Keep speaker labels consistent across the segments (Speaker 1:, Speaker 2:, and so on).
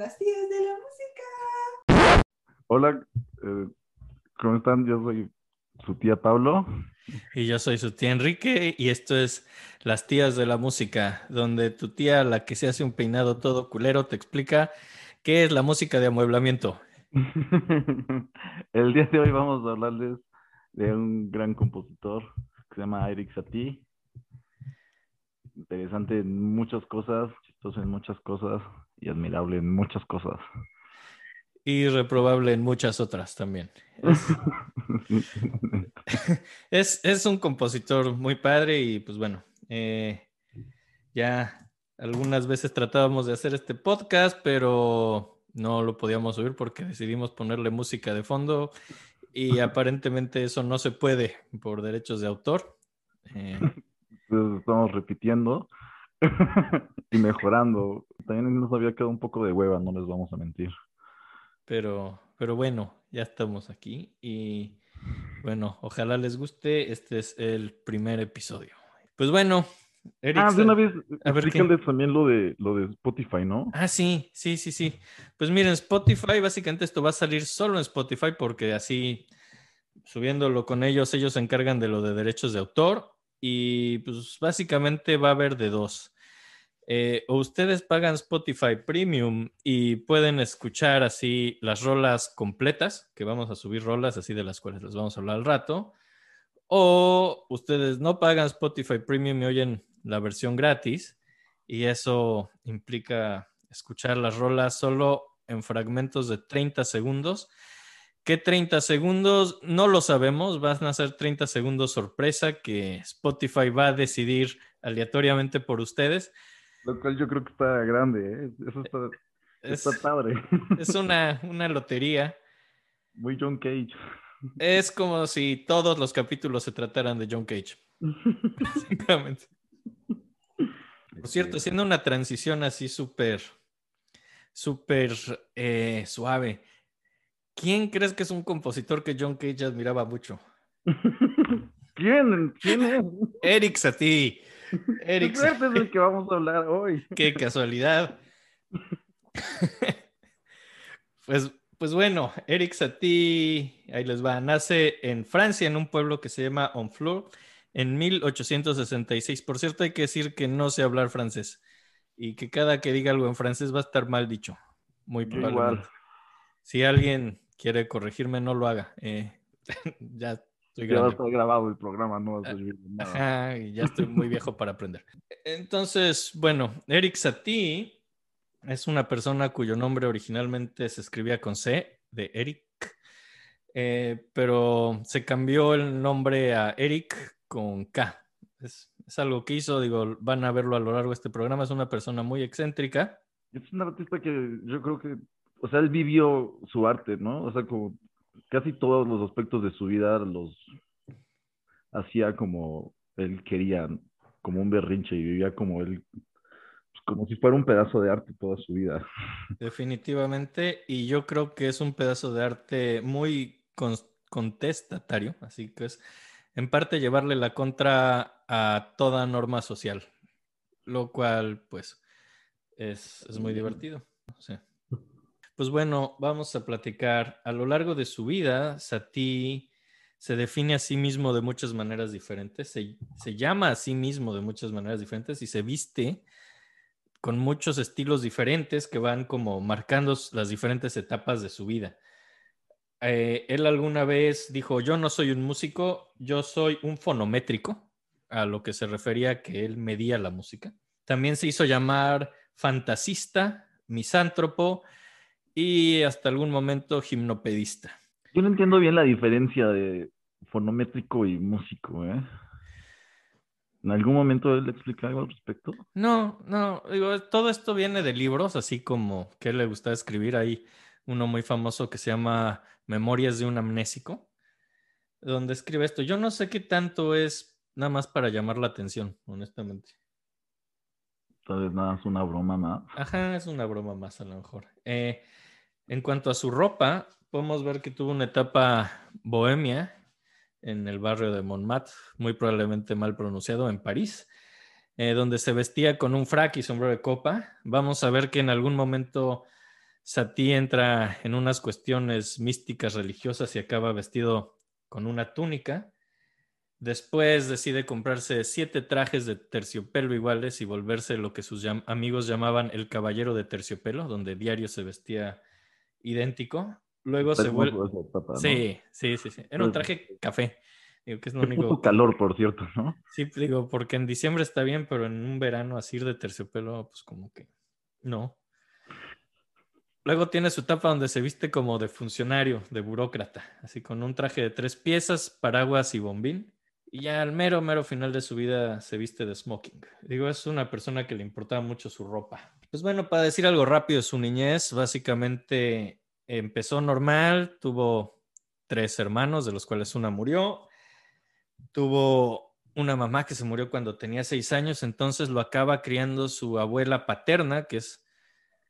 Speaker 1: las tías de la música.
Speaker 2: Hola, eh, ¿cómo están? Yo soy su tía Pablo.
Speaker 3: Y yo soy su tía Enrique y esto es Las tías de la música, donde tu tía, la que se hace un peinado todo culero, te explica qué es la música de amueblamiento.
Speaker 2: El día de hoy vamos a hablarles de un gran compositor que se llama Eric Satie. Interesante en muchas cosas, chistoso en muchas cosas y admirable en muchas cosas.
Speaker 3: Y reprobable en muchas otras también. Es, es, un compositor muy padre y pues bueno, eh, ya algunas veces tratábamos de hacer este podcast, pero no lo podíamos subir porque decidimos ponerle música de fondo y aparentemente eso no se puede por derechos de autor. Eh,
Speaker 2: estamos repitiendo y mejorando. También nos había quedado un poco de hueva, no les vamos a mentir.
Speaker 3: Pero, pero bueno, ya estamos aquí y bueno, ojalá les guste. Este es el primer episodio. Pues bueno,
Speaker 2: Eric. Ah, de una vez, a ver también lo de, lo de Spotify, ¿no?
Speaker 3: Ah, sí, sí, sí, sí. Pues miren, Spotify, básicamente esto va a salir solo en Spotify porque así, subiéndolo con ellos, ellos se encargan de lo de derechos de autor y pues básicamente va a haber de dos. Eh, o ustedes pagan Spotify Premium y pueden escuchar así las rolas completas, que vamos a subir rolas así de las cuales les vamos a hablar al rato. O ustedes no pagan Spotify Premium y oyen la versión gratis y eso implica escuchar las rolas solo en fragmentos de 30 segundos. ¿Qué 30 segundos? No lo sabemos, van a ser 30 segundos sorpresa que Spotify va a decidir aleatoriamente por ustedes.
Speaker 2: Lo cual yo creo que está grande, ¿eh? Eso está, padre.
Speaker 3: Es una, una lotería.
Speaker 2: Muy John Cage.
Speaker 3: Es como si todos los capítulos se trataran de John Cage. Básicamente. Por cierto, haciendo una transición así súper, súper eh, suave. ¿Quién crees que es un compositor que John Cage admiraba mucho?
Speaker 2: ¿Quién? ¿Quién es?
Speaker 3: Eric Satie.
Speaker 2: Eric. es del que vamos a hablar hoy.
Speaker 3: Qué casualidad. pues, pues bueno, Eric Satie, ahí les va, nace en Francia, en un pueblo que se llama Honfleur, en 1866. Por cierto, hay que decir que no sé hablar francés y que cada que diga algo en francés va a estar mal dicho. Muy probablemente. Si alguien quiere corregirme, no lo haga. Eh, ya
Speaker 2: ya va a estar grabado el programa, no
Speaker 3: Ajá, y ya estoy muy viejo para aprender. Entonces, bueno, Eric Satie es una persona cuyo nombre originalmente se escribía con C, de Eric, eh, pero se cambió el nombre a Eric con K. Es, es, algo que hizo, digo, van a verlo a lo largo de este programa. Es una persona muy excéntrica.
Speaker 2: Es un artista que yo creo que, o sea, él vivió su arte, ¿no? O sea, como casi todos los aspectos de su vida los hacía como él quería, como un berrinche y vivía como él, pues, como si fuera un pedazo de arte toda su vida.
Speaker 3: Definitivamente, y yo creo que es un pedazo de arte muy contestatario, así que es en parte llevarle la contra a toda norma social, lo cual pues es, es muy divertido. Sí. Pues bueno, vamos a platicar. A lo largo de su vida, Satie se define a sí mismo de muchas maneras diferentes, se, llama a sí mismo de muchas maneras diferentes y se viste con muchos estilos diferentes que van como marcando las diferentes etapas de su vida. Eh, él alguna vez dijo, yo no soy un músico, yo soy un fonométrico, a lo que se refería que él medía la música. También se hizo llamar fantasista, misántropo y hasta algún momento gimnopedista.
Speaker 2: Yo no entiendo bien la diferencia de fonométrico y músico, ¿eh? ¿En algún momento él explica algo al respecto?
Speaker 3: No, no, digo, todo esto viene de libros, así como que le gusta escribir. Hay uno muy famoso que se llama Memorias de un amnésico, donde escribe esto. Yo no sé qué tanto es nada más para llamar la atención, honestamente.
Speaker 2: Tal vez nada, es una broma más.
Speaker 3: Ajá, es una broma más a lo mejor. Eh, en cuanto a su ropa, podemos ver que tuvo una etapa bohemia en el barrio de Montmartre, muy probablemente mal pronunciado, en París, eh, donde se vestía con un frac y sombrero de copa. Vamos a ver que en algún momento Sati entra en unas cuestiones místicas religiosas y acaba vestido con una túnica. Después decide comprarse siete trajes de terciopelo iguales y volverse lo que sus amigos llamaban el caballero de terciopelo, donde diario se vestía idéntico. Luego se vuelve... Sí, sí, sí, sí. Era un traje café. Digo, que es lo único...
Speaker 2: calor, por cierto, ¿no?
Speaker 3: Sí, digo, porque en diciembre está bien, pero en un verano así de terciopelo, pues como que no. Luego tiene su etapa donde se viste como de funcionario, de burócrata, así con un traje de tres piezas, paraguas y bombín. Y ya al mero, mero final de su vida se viste de smoking. Digo, es una persona que le importaba mucho su ropa. Pues bueno, para decir algo rápido, su niñez básicamente empezó normal, tuvo tres hermanos, de los cuales una murió. Tuvo una mamá que se murió cuando tenía seis años, entonces lo acaba criando su abuela paterna, que es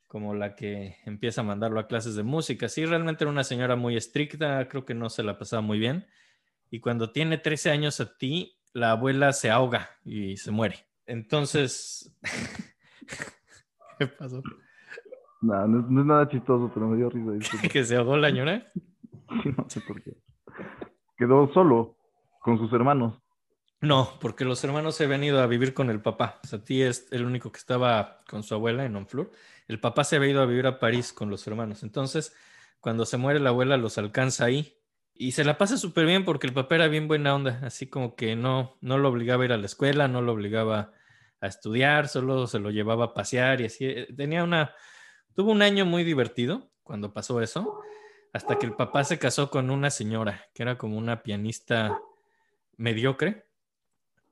Speaker 3: como la que empieza a mandarlo a clases de música. Sí, realmente era una señora muy estricta, creo que no se la pasaba muy bien. Y cuando tiene 13 años a ti, la abuela se ahoga y se muere. Entonces, ¿qué pasó?
Speaker 2: No, no, es nada chistoso, pero me dio risa.
Speaker 3: ¿Que se ahogó la señora?
Speaker 2: no sé por qué. Quedó solo con sus hermanos.
Speaker 3: No, porque los hermanos se habían ido a vivir con el papá. O sea, ti es el único que estaba con su abuela en Honfleur el papá se había ido a vivir a París con los hermanos. Entonces, cuando se muere la abuela, los alcanza ahí. Y se la pasa súper bien porque el papá era bien buena onda, así como que no, no lo obligaba a ir a la escuela, no lo obligaba a estudiar, solo se lo llevaba a pasear y así. Eh, tenía una, tuvo un año muy divertido cuando pasó eso, hasta que el papá se casó con una señora que era como una pianista mediocre,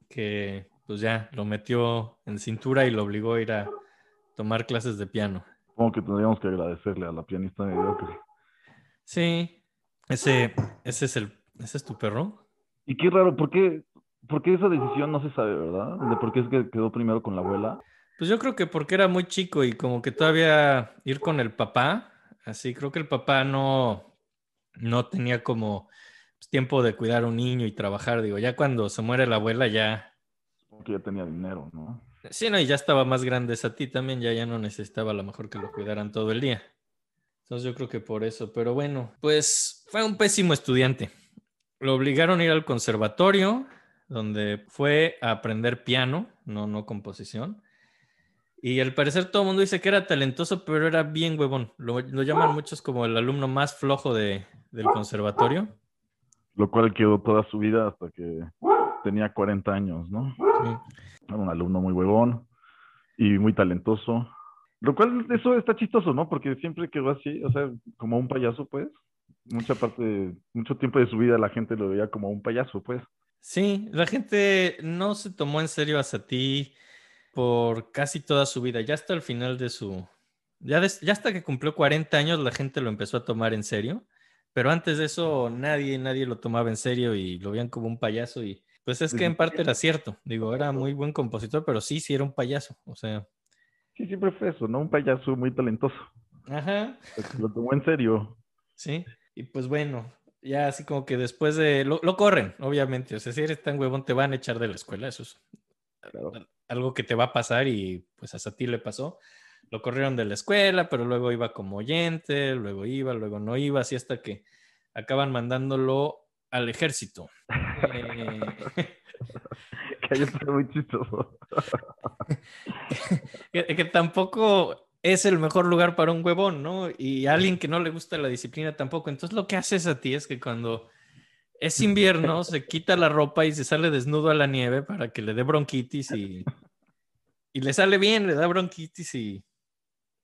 Speaker 3: que pues ya lo metió en cintura y lo obligó a ir a, tomar clases de piano.
Speaker 2: Como que tendríamos que agradecerle a la pianista mediocre.
Speaker 3: Sí, ese, ese es el, ese es tu perro.
Speaker 2: Y qué raro, ¿por qué, ¿por qué esa decisión no se sabe, verdad? De por qué es que quedó primero con la abuela.
Speaker 3: Pues yo creo que porque era muy chico y como que todavía ir con el papá, así creo que el papá no, no tenía como pues, tiempo de cuidar a un niño y trabajar. Digo, ya cuando se muere la abuela ya...
Speaker 2: Como que ya tenía dinero, ¿no?
Speaker 3: Sí, no, y ya estaba más grande a ti también, ya, ya no necesitaba a lo mejor que lo cuidaran todo el día. Entonces yo creo que por eso, pero bueno, pues fue un pésimo estudiante. Lo obligaron a ir al conservatorio, donde fue a aprender piano, no, no composición. Y al parecer todo el mundo dice que era talentoso, pero era bien huevón. Lo, llaman muchos como el alumno más flojo de, del conservatorio.
Speaker 2: Lo cual quedó toda su vida hasta que tenía 40 años, ¿no? Sí. Era un alumno muy huevón y muy talentoso. Lo cual, eso está chistoso, ¿no? Porque siempre quedó así, o sea, como un payaso, pues. Mucha parte, mucho tiempo de su vida la gente lo veía como un payaso, pues.
Speaker 3: Sí, la gente no se tomó en serio a Sati por casi toda su vida. Ya hasta el final de su... Ya, ya hasta que cumplió 40 años la gente lo empezó a tomar en serio. Pero antes de eso nadie, nadie lo tomaba en serio y lo veían como un payaso y pues es que en parte era cierto. Digo, era muy buen compositor, pero sí, sí era un payaso. O sea.
Speaker 2: Sí, siempre fue eso, ¿no? Un payaso muy talentoso.
Speaker 3: Ajá.
Speaker 2: Lo tomó en serio.
Speaker 3: Sí. Y pues bueno, ya así como que después de. Lo, corren, obviamente. O sea, si eres tan huevón, te van a echar de la escuela. Eso es algo que te va a pasar y pues hasta a ti le pasó. Lo corrieron de la escuela, pero luego iba como oyente, luego iba, luego no iba, así hasta que acaban mandándolo al ejército. Eh...
Speaker 2: que muy chistoso.
Speaker 3: que, tampoco es el mejor lugar para un huevón, ¿no? Y alguien que no le gusta la disciplina tampoco. Entonces lo que haces a ti es que cuando es invierno se quita la ropa y se sale desnudo a la nieve para que le dé bronquitis y, y le sale bien, le da bronquitis y...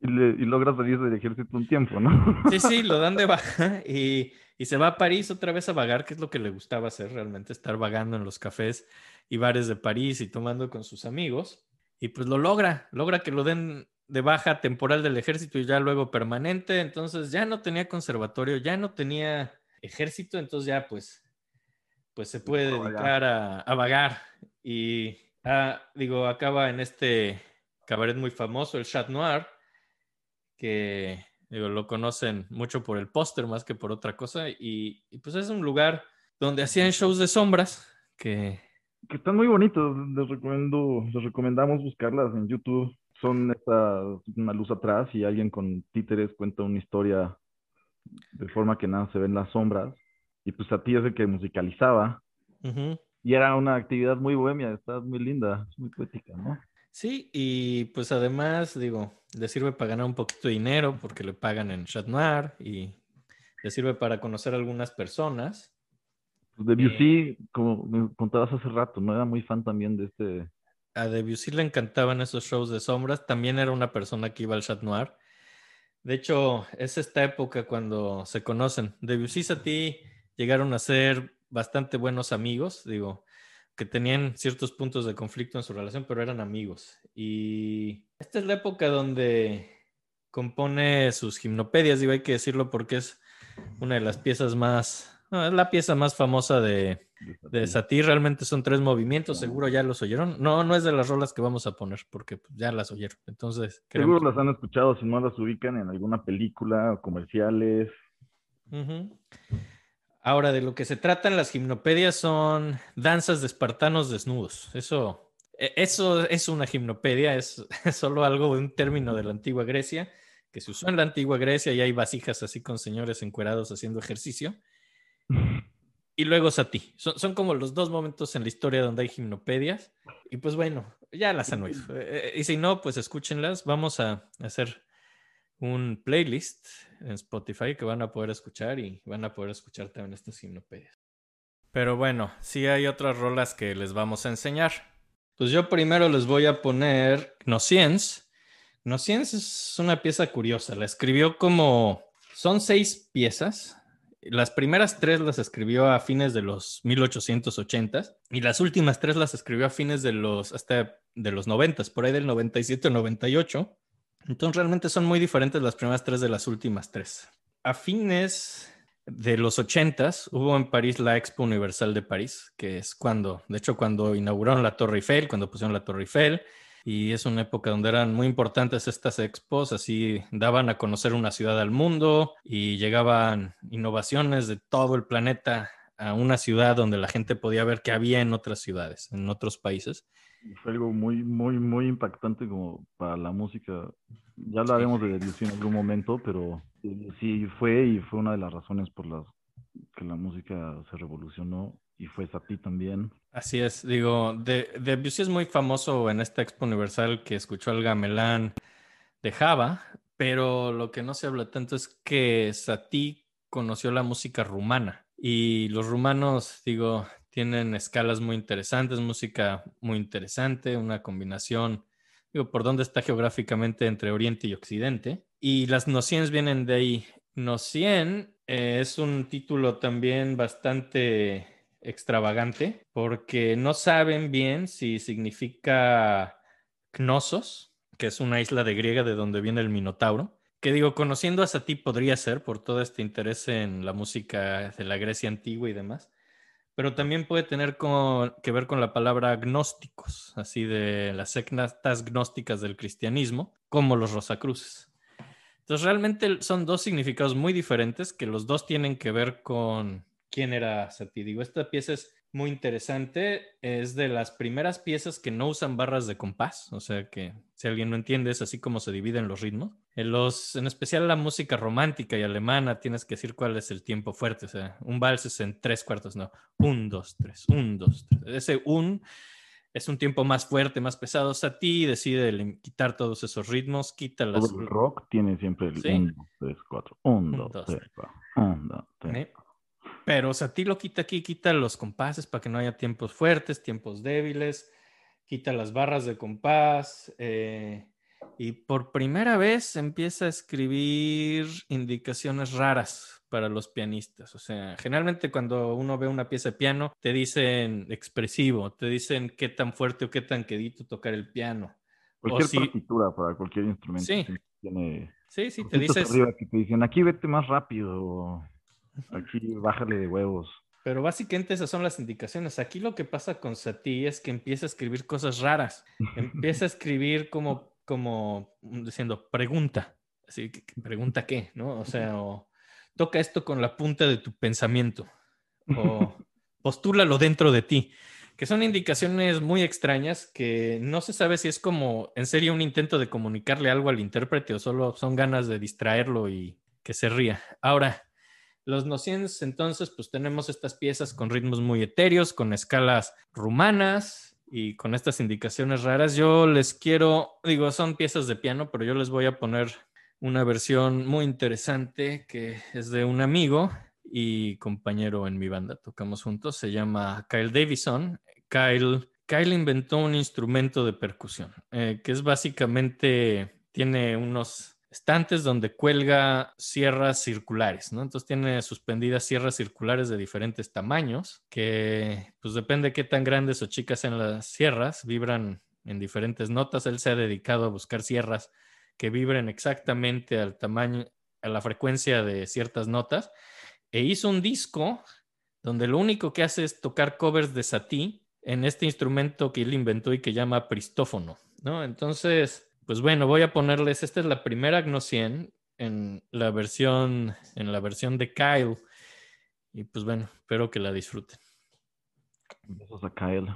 Speaker 2: Y, y logra salir del ejército un tiempo, ¿no?
Speaker 3: Sí, sí, lo dan de baja y y se va a París otra vez a vagar, que es lo que le gustaba hacer realmente, estar vagando en los cafés y bares de París y tomando con sus amigos. Y pues lo logra, logra que lo den de baja temporal del ejército y ya luego permanente. Entonces ya no tenía conservatorio, ya no tenía ejército, entonces ya pues, pues se puede dedicar a, vagar. Y ah, digo, acaba en este cabaret muy famoso, el Chat Noir, que lo conocen mucho por el póster más que por otra cosa. Y, pues es un lugar donde hacían shows de sombras que...
Speaker 2: Que están muy bonitos. Les, recomiendo, les recomendamos buscarlas en YouTube. Son esta, una luz atrás y alguien con títeres cuenta una historia de forma que nada se ven las sombras. Y pues a ti es el que musicalizaba. Y era una actividad muy bohemia, está muy linda, muy poética, ¿no?
Speaker 3: Sí, y pues además, digo, le sirve para ganar un poquito de dinero porque le pagan en Chat Noir y le sirve para conocer a algunas personas.
Speaker 2: Pues Debussy, como me contabas hace rato, ¿no? Era muy fan también de este...
Speaker 3: A Debussy le encantaban esos shows de sombras. También era una persona que iba al Chat Noir. De hecho, es esta época cuando se conocen. Debussy y Satie llegaron a ser bastante buenos amigos, digo, que tenían ciertos puntos de conflicto en su relación, pero eran amigos. Y esta es la época donde compone sus gimnopedias, digo, hay que decirlo porque es una de las piezas más, no, es la pieza más famosa de, de. Realmente son tres movimientos, seguro ya los oyeron. No, no es de las rolas que vamos a poner porque pues, ya las oyeron. Entonces,
Speaker 2: Seguro
Speaker 3: queremos-
Speaker 2: las han escuchado, si no las ubican en alguna película o comerciales.
Speaker 3: Ahora, de lo que se tratan las gimnopedias son danzas de espartanos desnudos. Eso, e- eso es una gimnopedia, es, es solo algo, un término de la antigua Grecia, que se usó en la antigua Grecia y hay vasijas así con señores encuerados haciendo ejercicio. Y luego Sati. Son, son como los dos momentos en la historia donde hay gimnopedias. Y pues bueno, ya las han oído. Eh, eh, y si no, pues escúchenlas. Vamos a hacer un playlist en Spotify que van a poder escuchar y van a poder escuchar también estas gimnopedias. Pero bueno, sí hay otras rolas que les vamos a enseñar. Pues yo primero les voy a poner Gnosiens. Gnosiens es una pieza curiosa. La escribió como... Son seis piezas. Las primeras tres las escribió a fines de los 1880 y las últimas tres las escribió a fines de los hasta de los 90, por ahí del 97 o 98. Entonces realmente son muy diferentes las primeras tres de las últimas tres. A fines de los 80 hubo en París la Expo Universal de París, que es cuando, de hecho, cuando inauguraron la Torre Eiffel, cuando pusieron la Torre Eiffel, y es una época donde eran muy importantes estas expos, así daban a conocer una ciudad al mundo y llegaban innovaciones de todo el planeta a una ciudad donde la gente podía ver qué había en otras ciudades, en otros países.
Speaker 2: Fue algo muy, muy, muy impactante como para la música. Ya hablaremos de Debussy en algún momento, pero sí fue y fue una de las razones por las que la música se revolucionó y fue Satie también.
Speaker 3: Así es, digo, de, Debussy es muy famoso en esta Expo Universal que escuchó al gamelán de Java, pero lo que no se habla tanto es que Satie conoció la música rumana y los rumanos, digo, tienen escalas muy interesantes, música muy interesante, una combinación, digo, por dónde está geográficamente entre Oriente y Occidente. Y las nociens vienen de ahí. Nocien eh, es un título también bastante extravagante porque no saben bien si significa Knossos, que es una isla de griega de donde viene el Minotauro. Que digo, conociendo a Satie podría ser por todo este interés en la música de la Grecia antigua y demás, pero también puede tener que ver con la palabra gnósticos, así de las sectas gnósticas del cristianismo, como los Rosacruces. Entonces realmente son dos significados muy diferentes que los dos tienen que ver con quién era Satie. Digo, esta pieza es muy interesante, es de las primeras piezas que no usan barras de compás, o sea que si alguien no entiende es así como se dividen los ritmos. En, los, en especial la música romántica y alemana tienes que decir cuál es el tiempo fuerte, o sea, un vals es en tres cuartos, no, un, dos, tres, un, dos, tres. Ese un es un tiempo más fuerte, más pesado. Satie decide quitar todos esos ritmos, quita las...
Speaker 2: El rock tiene siempre el
Speaker 3: Sí.
Speaker 2: 1, 2, 3, 4. 1,
Speaker 3: Un,
Speaker 2: 2,
Speaker 3: dos,
Speaker 2: 3, 4. 1, 2, 3.
Speaker 3: ¿eh? Pero Satie lo quita aquí, quita los compases para que no haya tiempos fuertes, tiempos débiles, quita las barras de compás eh, y por primera vez empieza a escribir indicaciones raras para los pianistas. O sea, generalmente cuando uno ve una pieza de piano, te dicen expresivo, te dicen qué tan fuerte o qué tan quedito tocar el piano.
Speaker 2: Cualquier
Speaker 3: si-
Speaker 2: partitura para cualquier instrumento
Speaker 3: Sí.
Speaker 2: tiene
Speaker 3: Sí, sí, te
Speaker 2: puntitos
Speaker 3: dices...
Speaker 2: arriba que te dicen aquí vete más rápido o aquí bájale de huevos.
Speaker 3: Pero básicamente esas son las indicaciones. Aquí lo que pasa con Satie es que empieza a escribir cosas raras. Empieza a escribir como, como diciendo, pregunta. Así que, pregunta qué, ¿no? O sea, toca esto con la punta de tu pensamiento. O postúlalo dentro de ti. que son indicaciones muy extrañas que no se sabe si es como en serio un intento de comunicarle algo al intérprete o solo son ganas de distraerlo y que se ría. Ahora, los nociens, entonces, pues tenemos estas piezas con ritmos muy etéreos, con escalas rumanas y con estas indicaciones raras. Yo les quiero, digo, son piezas de piano, pero yo les voy a poner una versión muy interesante que es de un amigo y compañero en mi banda. Tocamos juntos. Se llama Kyle Davison. Kyle, Kyle inventó un instrumento de percusión eh, que es básicamente, tiene unos estantes donde cuelga sierras circulares, ¿no? Entonces tiene suspendidas sierras circulares de diferentes tamaños que, pues depende de qué tan grandes o chicas sean las sierras, vibran en diferentes notas. Él se ha dedicado a buscar sierras que vibren exactamente al tamaño, a la frecuencia de ciertas notas e hizo un disco donde lo único que hace es tocar covers de Satie en este instrumento que él inventó y que llama pristófono, ¿no? Entonces, pues bueno, voy a ponerles, esta es la primera Agno 100 en la versión, en la versión de Kyle. Y pues bueno, espero que la disfruten.
Speaker 2: Besos a Kyle.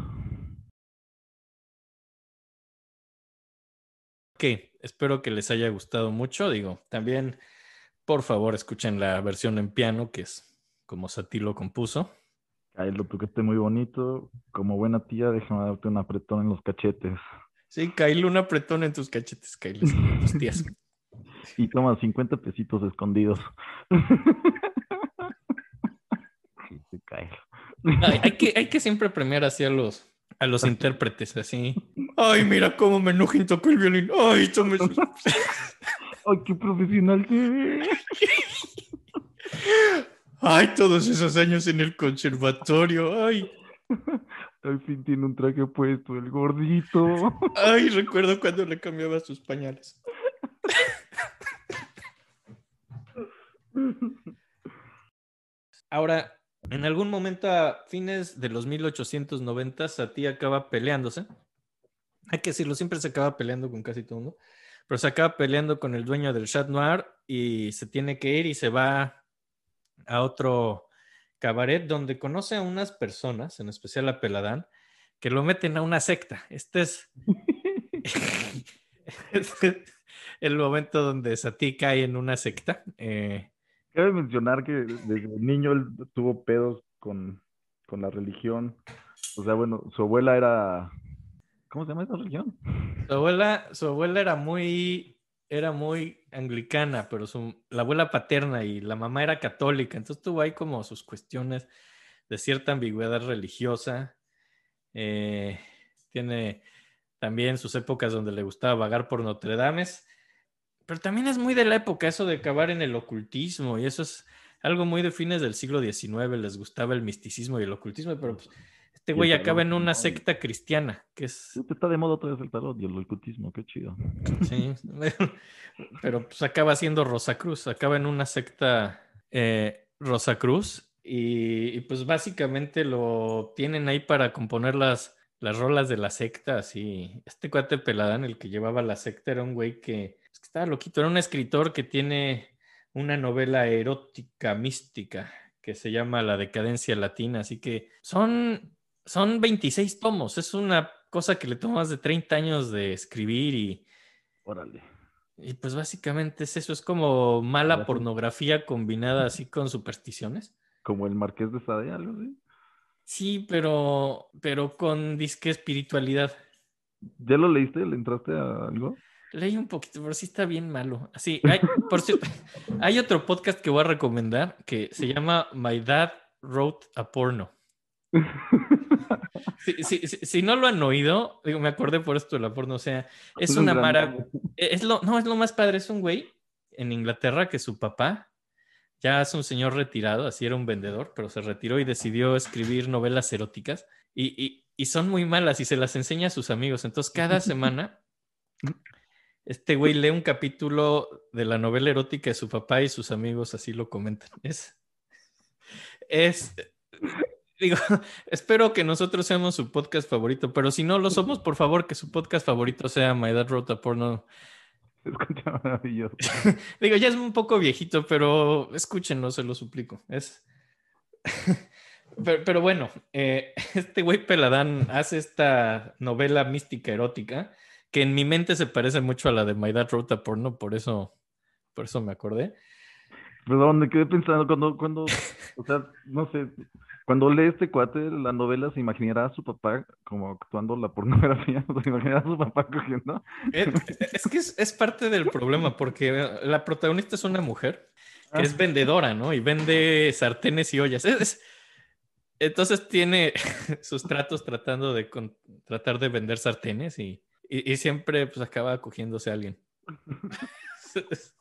Speaker 3: Ok, espero que les haya gustado mucho. Digo, también por favor, escuchen la versión en piano, que es como Satie lo compuso.
Speaker 2: Ay, lo tocaste muy bonito. Como buena tía, déjame darte un apretón en los cachetes.
Speaker 3: Sí, Kyle, un apretón en tus cachetes, Kyle. tus tías.
Speaker 2: Y toma 50 pesitos escondidos.
Speaker 3: Ay, hay, que, hay que siempre premiar así a los, a los intérpretes, así. Ay, mira cómo me y tocó el violín. Ay, tome
Speaker 2: ¡Ay, qué profesional
Speaker 3: Ay, todos esos años en el conservatorio. Ay.
Speaker 2: Al fin tiene un traje puesto, el gordito.
Speaker 3: Ay, recuerdo cuando le cambiaba sus pañales. Ahora, en algún momento a fines de los 1890, Satie acaba peleándose. Hay que decirlo, siempre se acaba peleando con casi todo mundo pero se acaba peleando con el dueño del Chat Noir y se tiene que ir y se va a otro cabaret donde conoce a unas personas, en especial a Peladán, que lo meten a una secta. Este es, el momento donde Sati cae en una secta. Eh,
Speaker 2: Cabe mencionar que desde niño él tuvo pedos con, con la religión. O sea, bueno, su abuela era ¿Cómo se llama esa religión?
Speaker 3: Su abuela, su abuela era muy, era muy anglicana, pero su, la abuela paterna y la mamá era católica, entonces tuvo ahí como sus cuestiones de cierta ambigüedad religiosa. Eh, tiene también sus épocas donde le gustaba vagar por Notre Dame, pero también es muy de la época eso de acabar en el ocultismo y eso es algo muy de fines del siglo XIX, les gustaba el misticismo y el ocultismo, pero pues, este güey acaba en una secta cristiana, que es...
Speaker 2: Está de moda otra vez el tarot y el ocultismo, qué chido.
Speaker 3: Sí, pero pues acaba siendo Rosacruz, acaba en una secta eh, Rosacruz y, y, pues básicamente lo tienen ahí para componer las, las rolas de la secta, así. Este cuate Peladán, el que llevaba la secta, era un güey que, que estaba loquito, era un escritor que tiene una novela erótica mística que se llama La decadencia latina, así que son son 26 tomos, es una cosa que le toma más de 30 años de escribir y...
Speaker 2: Órale.
Speaker 3: Y pues básicamente es eso, es como mala pornografía combinada así con supersticiones.
Speaker 2: Como el Marqués de Sade, algo así.
Speaker 3: Sí, pero, pero con disque espiritualidad.
Speaker 2: ¿Ya lo leíste? ¿Le entraste a algo?
Speaker 3: Leí un poquito, pero sí está bien malo. Así, por cierto, hay otro podcast que voy a recomendar que se llama My Dad Wrote a Porno. si, no lo han oído, digo, me acordé por esto de la porno, o sea, es una maravilla. Es lo, no, es lo más padre, es un güey en Inglaterra que su papá ya es un señor retirado, así era un vendedor, pero se retiró y decidió escribir novelas eróticas y, y son muy malas y se las enseña a sus amigos. Entonces, cada semana, este güey lee un capítulo de la novela erótica de su papá y sus amigos así lo comentan. Es, es, digo, espero que nosotros seamos su podcast favorito, pero si no lo somos, por favor, que su podcast favorito sea My Dad Wrote a Porno.
Speaker 2: maravilloso.
Speaker 3: digo, ya es un poco viejito, pero escúchenlo, se lo suplico. Es Pero, pero bueno, eh, este güey Peladán hace esta novela mística erótica que en mi mente se parece mucho a la de My Dad Wrote a Porno, por eso, por eso me acordé.
Speaker 2: Perdón, me quedé pensando cuando, cuando, o sea, no sé, cuando lee este cuate la novela, se imaginará a su papá como actuando la pornografía, se imaginará a su papá cogiendo.
Speaker 3: Es, es que es, es parte del problema, porque la protagonista es una mujer que es vendedora, ¿no? Y vende sartenes y ollas. Es- es- entonces tiene sus tratos tratando de con- tratar de vender sartenes y, y- y siempre pues acaba cogiéndose a alguien.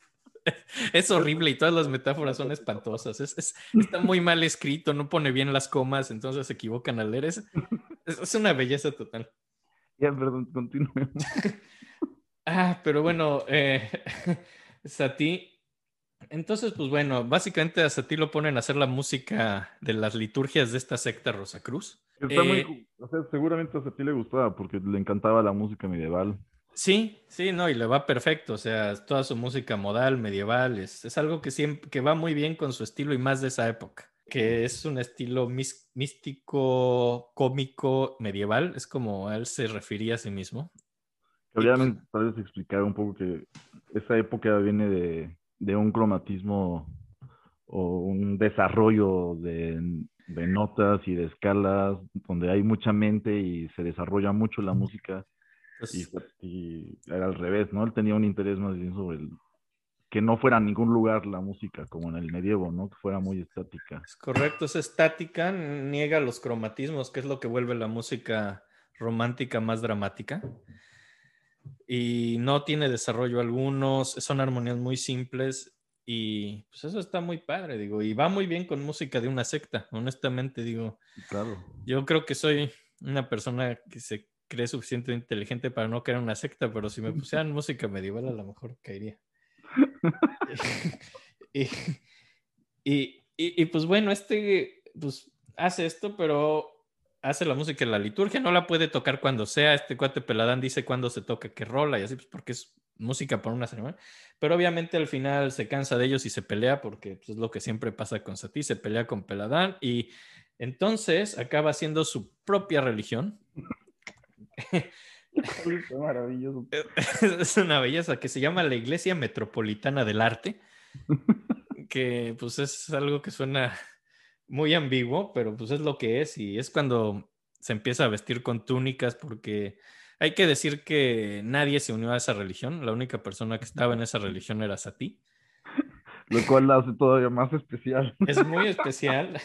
Speaker 3: Es, horrible y todas las metáforas son espantosas. Es, es- está muy mal escrito, no pone bien las comas, entonces se equivocan al leer. Es, es- una belleza total.
Speaker 2: Ya, perdón, continúe.
Speaker 3: Ah, pero bueno, eh, Sati. Entonces, pues bueno, básicamente a Sati lo ponen a hacer la música de las liturgias de esta secta Rosacruz.
Speaker 2: Está muy,
Speaker 3: Eh,
Speaker 2: o sea, seguramente a ti le gustaba porque le encantaba la música medieval.
Speaker 3: Sí, sí, no, y le va perfecto. O sea, toda su música modal, medieval, es, es algo que siempre que va muy bien con su estilo y más de esa época. Que es un estilo mis- místico, cómico, medieval. Es como él se refería a sí mismo.
Speaker 2: Obviamente, tal vez explicar un poco que esa época viene de, de un cromatismo o un desarrollo de, de notas y de escalas, donde hay mucha mente y se desarrolla mucho la música.
Speaker 3: Pues,
Speaker 2: Y, y era al revés, ¿no? Él tenía un interés más bien sobre el, que no fuera a ningún lugar la música, como en el medievo, ¿no? Que fuera muy estática.
Speaker 3: Es correcto, es estática, niega los cromatismos, que es lo que vuelve la música romántica más dramática. Y no tiene desarrollo alguno, son armonías muy simples y pues eso está muy padre, digo, y va muy bien con música de una secta, honestamente, digo,
Speaker 2: Claro.
Speaker 3: yo creo que soy una persona que se cree suficientemente inteligente para no crear una secta, pero si me pusieran música medieval a lo mejor caería. y, y, y- y, pues bueno, este pues hace esto, pero hace la música en la liturgia, no la puede tocar cuando sea. Este cuate Peladán dice cuándo se toca qué rola y así, pues porque es música para una ceremonia. Pero obviamente al final se cansa de ellos y se pelea porque pues, es lo que siempre pasa con Sati, se pelea con Peladán y entonces acaba haciendo su propia religión.
Speaker 2: Maravilloso.
Speaker 3: es una belleza que se llama la Iglesia Metropolitana del Arte, que pues es algo que suena muy ambiguo, pero pues es lo que es y es cuando se empieza a vestir con túnicas porque hay que decir que nadie se unió a esa religión, la única persona que estaba en esa religión era Sati.
Speaker 2: Lo cual la hace todavía más especial.
Speaker 3: Es muy especial.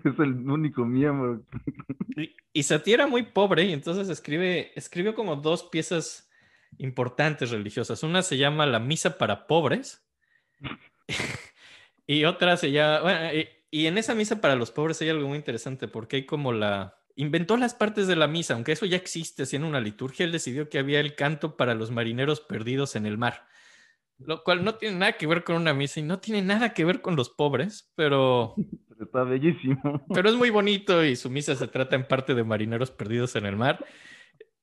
Speaker 2: Es el único miembro.
Speaker 3: Y, y era muy pobre y entonces escribe, escribió como dos piezas importantes religiosas. Una se llama La Misa para Pobres y otra se llama... y, en esa misa para los pobres hay algo muy interesante porque hay como la... Inventó las partes de la misa, aunque eso ya existe así una liturgia, él decidió que había el canto para los marineros perdidos en el mar, lo cual no tiene nada que ver con una misa y no tiene nada que ver con los pobres, pero
Speaker 2: Pero está bellísimo.
Speaker 3: pero es muy bonito y su misa se trata en parte de marineros perdidos en el mar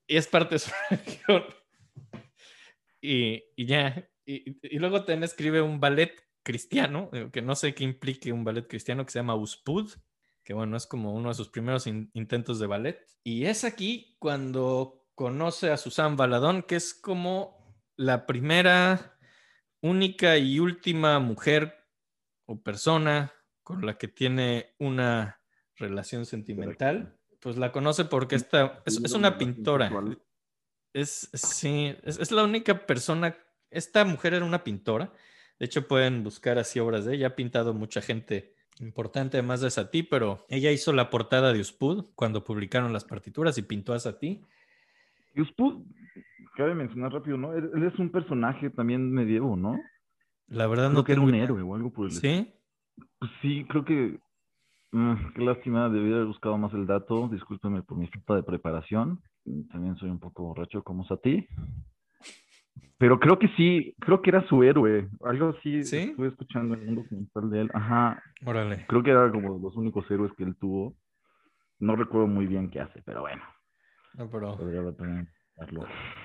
Speaker 3: y es parte de su religión. Y, y ya, y, y luego también escribe un ballet cristiano, eh, que no sé qué implique un ballet cristiano, que se llama Uspud, que bueno, es como uno de sus primeros in- intentos de ballet. Y es aquí cuando conoce a Susan Baladón, que es como la primera, única y última mujer o persona con la que tiene una relación sentimental. Pues la conoce porque esta es, es una pintora. Es, sí, es, es la única persona. Esta mujer era una pintora. De hecho, pueden buscar así obras de ella. Ha pintado mucha gente importante, además de Satie, pero ella hizo la portada de Uspud cuando publicaron las partituras y pintó a Satie.
Speaker 2: Y Uspud, cabe mencionar rápido, ¿no? Él, él es un personaje también medievo, ¿no?
Speaker 3: La verdad
Speaker 2: Creo
Speaker 3: no
Speaker 2: que era un
Speaker 3: idea.
Speaker 2: héroe o algo por el.
Speaker 3: Sí,
Speaker 2: Pues sí, creo que. mm, qué lástima, debí haber buscado más el dato. Discúlpeme por mi falta de preparación. También soy un poco borracho como Sati. Pero creo que sí, creo que era su héroe. Algo así
Speaker 3: ¿Sí?
Speaker 2: estuve escuchando en un documental de él. Ajá,
Speaker 3: órale.
Speaker 2: creo que era como los únicos héroes que él tuvo. No recuerdo muy bien qué hace, pero bueno,
Speaker 3: No, pero...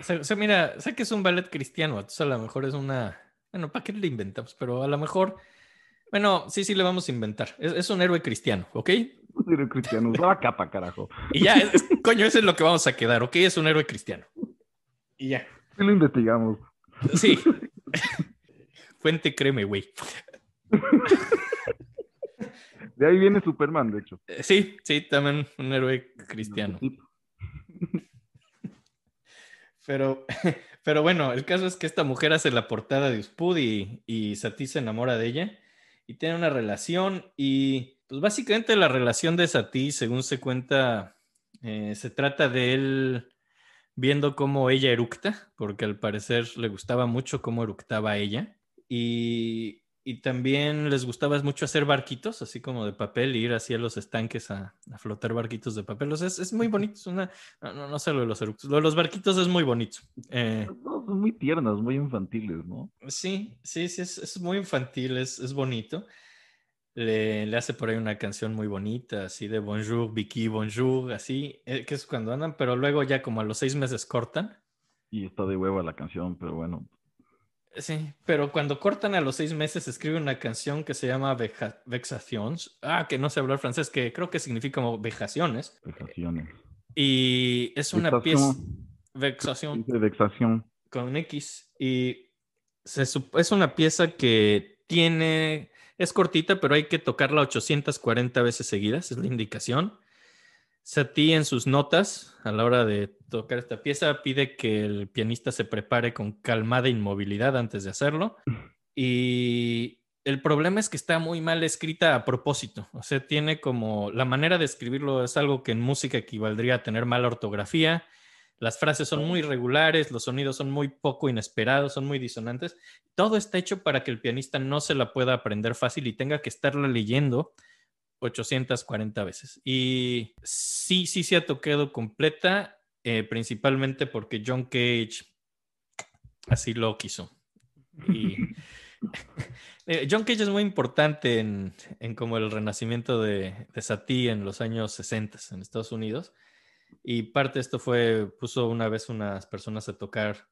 Speaker 3: O sea, o sea, mira, sé que es un ballet cristiano, entonces a lo mejor es una... Bueno, ¿para qué le inventamos? Pero a lo mejor Bueno, sí, sí le vamos a inventar. Es, es un héroe cristiano, ¿ok?
Speaker 2: Un héroe cristiano, usaba capa, carajo.
Speaker 3: Y ya, es- es- coño, eso es lo que vamos a quedar, ¿ok? Es un héroe cristiano. Y ya.
Speaker 2: Sí lo investigamos.
Speaker 3: Sí. Fuente, créeme, güey.
Speaker 2: De ahí viene Superman, de hecho.
Speaker 3: Eh, Sí, sí, también un héroe cristiano. Pero, pero bueno, el caso es que esta mujer hace la portada de Uspud y, y Satie se enamora de ella y tiene una relación y pues básicamente la relación de Satie, según se cuenta, eh, se trata de él viendo cómo ella eructa, porque al parecer le gustaba mucho cómo eructaba ella y, y también les gustaba mucho hacer barquitos, así como de papel, y ir así a los estanques a, a flotar barquitos de papel. O sea, es, es muy bonito, es una, no, no, no sé lo de los eructos. Lo de los barquitos es muy bonito. Eh,
Speaker 2: No, son muy tiernas, muy infantiles, ¿no?
Speaker 3: sí, sí, sí, es, es muy infantil, es, es bonito. Le, le hace por ahí una canción muy bonita, así de bonjour, Vicky, bonjour, así, eh, que es cuando andan, pero luego ya como a los seis meses cortan.
Speaker 2: Y está de hueva la canción, pero bueno.
Speaker 3: Sí, pero cuando cortan a los seis meses escribe una canción que se llama Veja- Vexations. Ah, que no sé hablar francés, que creo que significa como vejaciones.
Speaker 2: Vexaciones.
Speaker 3: Y es una pieza...
Speaker 2: Vexación.
Speaker 3: Vexación.
Speaker 2: Vexación.
Speaker 3: con X y se es una pieza que tiene, es cortita, pero hay que tocarla 840 veces seguidas, es la indicación. Satie en sus notas, a la hora de tocar esta pieza, pide que el pianista se prepare con calmada inmovilidad antes de hacerlo. Y el problema es que está muy mal escrita a propósito. O sea, tiene como la manera de escribirlo es algo que en música equivaldría a tener mala ortografía. Las frases son muy irregulares, los sonidos son muy poco inesperados, son muy disonantes. Todo está hecho para que el pianista no se la pueda aprender fácil y tenga que estarla leyendo 840 veces. Y sí, sí se ha tocado completa, eh, principalmente porque John Cage así lo quiso. Y eh, John Cage es muy importante en, en como el renacimiento de, de Satie en los años 60 en Estados Unidos. Y parte de esto fue, puso una vez unas personas a tocar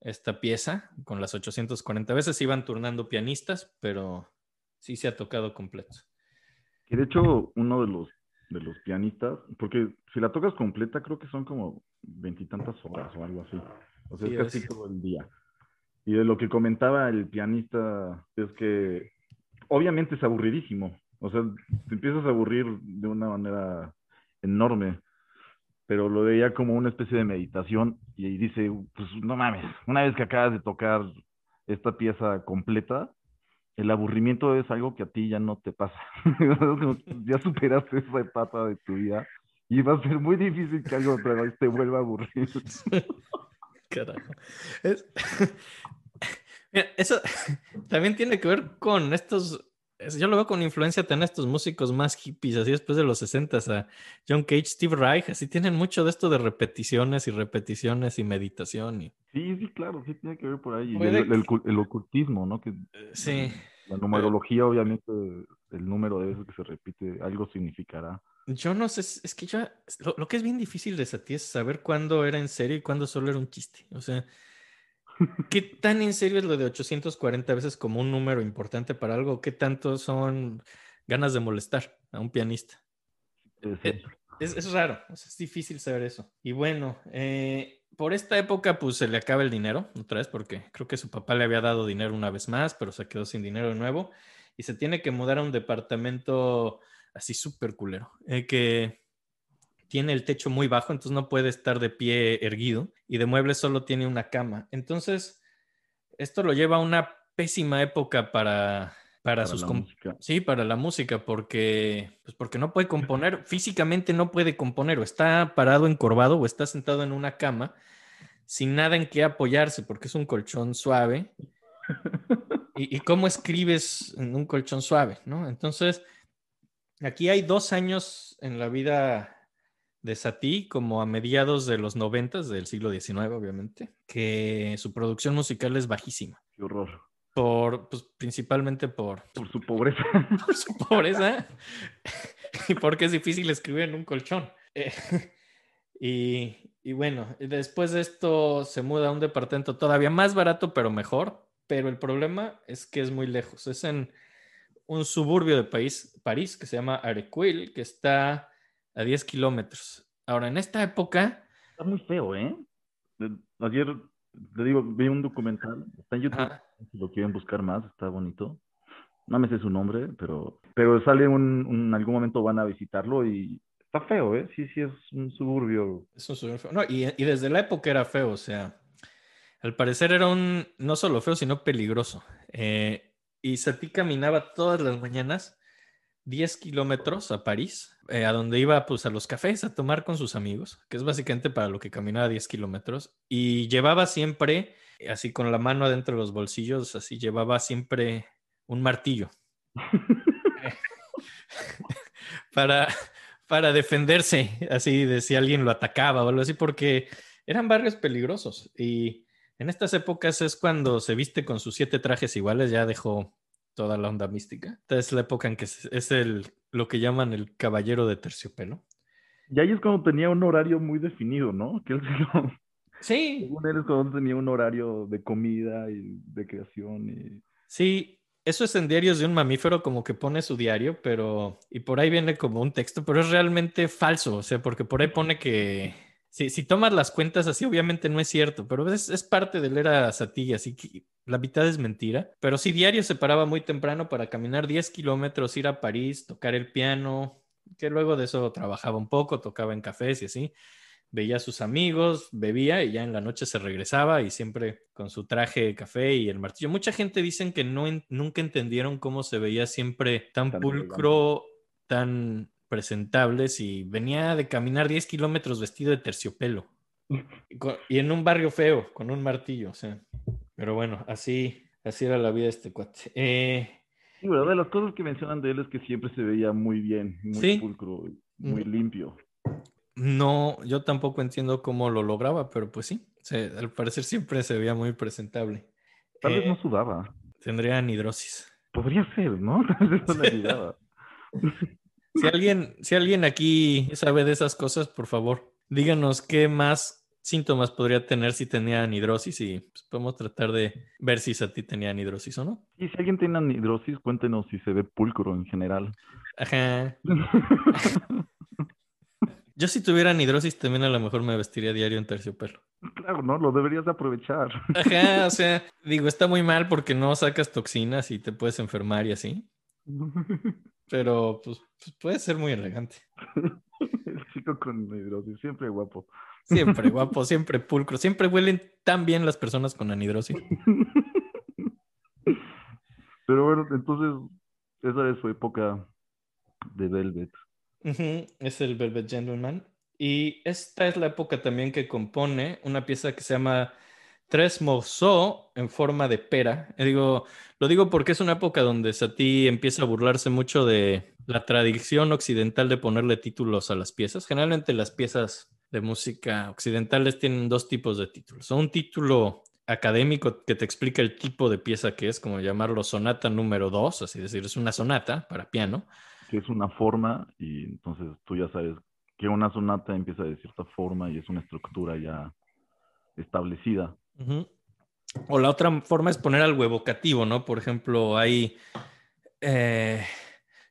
Speaker 3: esta pieza con las 840 veces, iban turnando pianistas, pero sí se ha tocado completo.
Speaker 2: Que de hecho, uno de los, de los pianistas, porque si la tocas completa, creo que son como veintitantas horas o algo así. O sea,
Speaker 3: Sí,
Speaker 2: es casi
Speaker 3: es.
Speaker 2: todo el día. Y de lo que comentaba el pianista es que obviamente es aburridísimo. O sea, te empiezas a aburrir de una manera enorme. Pero lo veía como una especie de meditación y ahí dice, pues no mames, una vez que acabas de tocar esta pieza completa, el aburrimiento es algo que a ti ya no te pasa. ya superaste esa etapa de tu vida y va a ser muy difícil que algo te vuelva a aburrir.
Speaker 3: Carajo. Es- Mira, eso también tiene que ver con estos. es- Yo lo veo con influencia tener estos músicos más hippies, así después de los 60 a John Cage, Steve Reich, así tienen mucho de esto de repeticiones y repeticiones y meditación. Y,
Speaker 2: Sí, sí, claro, sí tiene que ver por ahí. El, el cu- el ocultismo, ¿no? Que
Speaker 3: sí,
Speaker 2: la numerología, obviamente, el número de veces que se repite, algo significará.
Speaker 3: yo no sé, es es que yo, lo, lo que es bien difícil de Satie es saber cuándo era en serio y cuándo solo era un chiste. O sea, ¿qué tan en serio es lo de 840 veces como un número importante para algo? ¿Qué tanto son ganas de molestar a un pianista?
Speaker 2: Eh, sí.
Speaker 3: Es, es raro, o sea, es difícil saber eso. Y bueno, eh, por esta época pues se le acaba el dinero, otra vez, porque creo que su papá le había dado dinero una vez más, pero se quedó sin dinero de nuevo y se tiene que mudar a un departamento así súper culero, eh, que tiene el techo muy bajo, entonces no puede estar de pie erguido y de muebles solo tiene una cama. Entonces, esto lo lleva a una pésima época para, para,
Speaker 2: Para
Speaker 3: sus. Sí, para la música, porque, pues porque no puede componer, físicamente no puede componer, o está parado encorvado o está sentado en una cama sin nada en que apoyarse, porque es un colchón suave. ¿Y, y cómo escribes en un colchón suave? ¿no? Entonces, aquí hay dos años en la vida de Satie, como a mediados de los noventas del siglo XIX, obviamente, que su producción musical es bajísima,
Speaker 2: Qué horror.
Speaker 3: Por, pues, principalmente por,
Speaker 2: Por su pobreza.
Speaker 3: por su pobreza y porque es difícil escribir en un colchón. Eh, y, y bueno, después de esto se muda a un departamento todavía más barato, pero mejor. Pero el problema es que es muy lejos. Es en un suburbio de París, París que se llama Arequil, que está a 10 kilómetros. Ahora, en esta época...
Speaker 2: Está muy feo, ¿eh? Ayer, te digo, vi un documental, está en YouTube, si lo quieren buscar más, está bonito. No me sé su nombre, pero, pero sale un, en algún momento van a visitarlo y está feo, ¿eh? Sí, sí, es un suburbio.
Speaker 3: Es un suburbio feo. No, y, y desde la época era feo, o sea, al parecer era un, no solo feo, sino peligroso. Eh, y Satie caminaba todas las mañanas 10 kilómetros a París, eh, a donde iba pues a los cafés a tomar con sus amigos, que es básicamente para lo que caminaba 10 kilómetros. Y llevaba siempre, así con la mano adentro de los bolsillos, así llevaba siempre un martillo. para, para defenderse, así de si alguien lo atacaba o algo así, porque eran barrios peligrosos. Y en estas épocas es cuando se viste con sus siete trajes iguales, ya dejó toda la onda mística. Esta es la época en que es el, lo que llaman el caballero de terciopelo.
Speaker 2: Y ahí es cuando tenía un horario muy definido, ¿no? Que él
Speaker 3: Sí.
Speaker 2: Según él es cuando tenía un horario de comida y de creación y...
Speaker 3: Sí, eso es en diarios de un mamífero como que pone su diario, pero... Y por ahí viene como un texto, pero es realmente falso, o sea, porque por ahí pone que si tomas las cuentas así, obviamente no es cierto, pero es, es parte del era Satie, así que la mitad es mentira. Pero sí, diario se paraba muy temprano para caminar 10 kilómetros, ir a París, tocar el piano, que luego de eso trabajaba un poco, tocaba en cafés y así. Veía a sus amigos, bebía y ya en la noche se regresaba y siempre con su traje de café y el martillo. Mucha gente dicen que no, nunca entendieron cómo se veía siempre tan pulcro, tan presentables y venía de caminar 10 kilómetros vestido de terciopelo. Y, en un barrio feo, con un martillo, o sea. Pero bueno, así, así era la vida de este cuate. Eh,
Speaker 2: sí, de las cosas que mencionan de él es que siempre se veía muy bien, muy pulcro, muy limpio.
Speaker 3: No, yo tampoco entiendo cómo lo lograba, pero pues sí, al parecer siempre se veía muy presentable.
Speaker 2: Tal vez no eh, sudaba.
Speaker 3: Tendría anidrosis.
Speaker 2: Podría ser, ¿no? Tal vez no
Speaker 3: Si alguien, si alguien aquí sabe de esas cosas, por favor, díganos qué más síntomas podría tener si tenía anidrosis y pues, podemos tratar de ver si a ti tenía anidrosis o no.
Speaker 2: Y si alguien tiene anidrosis, cuéntenos si se ve pulcro en general.
Speaker 3: Ajá. Yo si tuviera anidrosis también a lo mejor me vestiría diario en terciopelo.
Speaker 2: Claro, ¿no? Lo deberías aprovechar.
Speaker 3: Ajá, o sea, digo, está muy mal porque no sacas toxinas y te puedes enfermar y así. Pero pues, pues, puede ser muy elegante.
Speaker 2: El chico con anidrosis, siempre guapo.
Speaker 3: Siempre guapo, siempre pulcro. Siempre huelen tan bien las personas con anidrosis.
Speaker 2: Pero bueno, entonces, esa es su época de Velvet.
Speaker 3: Es el Velvet Gentleman. Y esta es la época también que compone una pieza que se llama Tres Morceaux en forma de pera. Digo, lo digo porque es una época donde Satie empieza a burlarse mucho de la tradición occidental de ponerle títulos a las piezas. Generalmente las piezas de música occidentales tienen dos tipos de títulos. Un título académico que te explica el tipo de pieza que es, como llamarlo sonata número dos, así decir, es una sonata para piano.
Speaker 2: Que es una forma y entonces tú ya sabes que una sonata empieza de cierta forma y es una estructura ya establecida.
Speaker 3: O la otra forma es poner algo evocativo, ¿no? Por ejemplo, hay... Eh,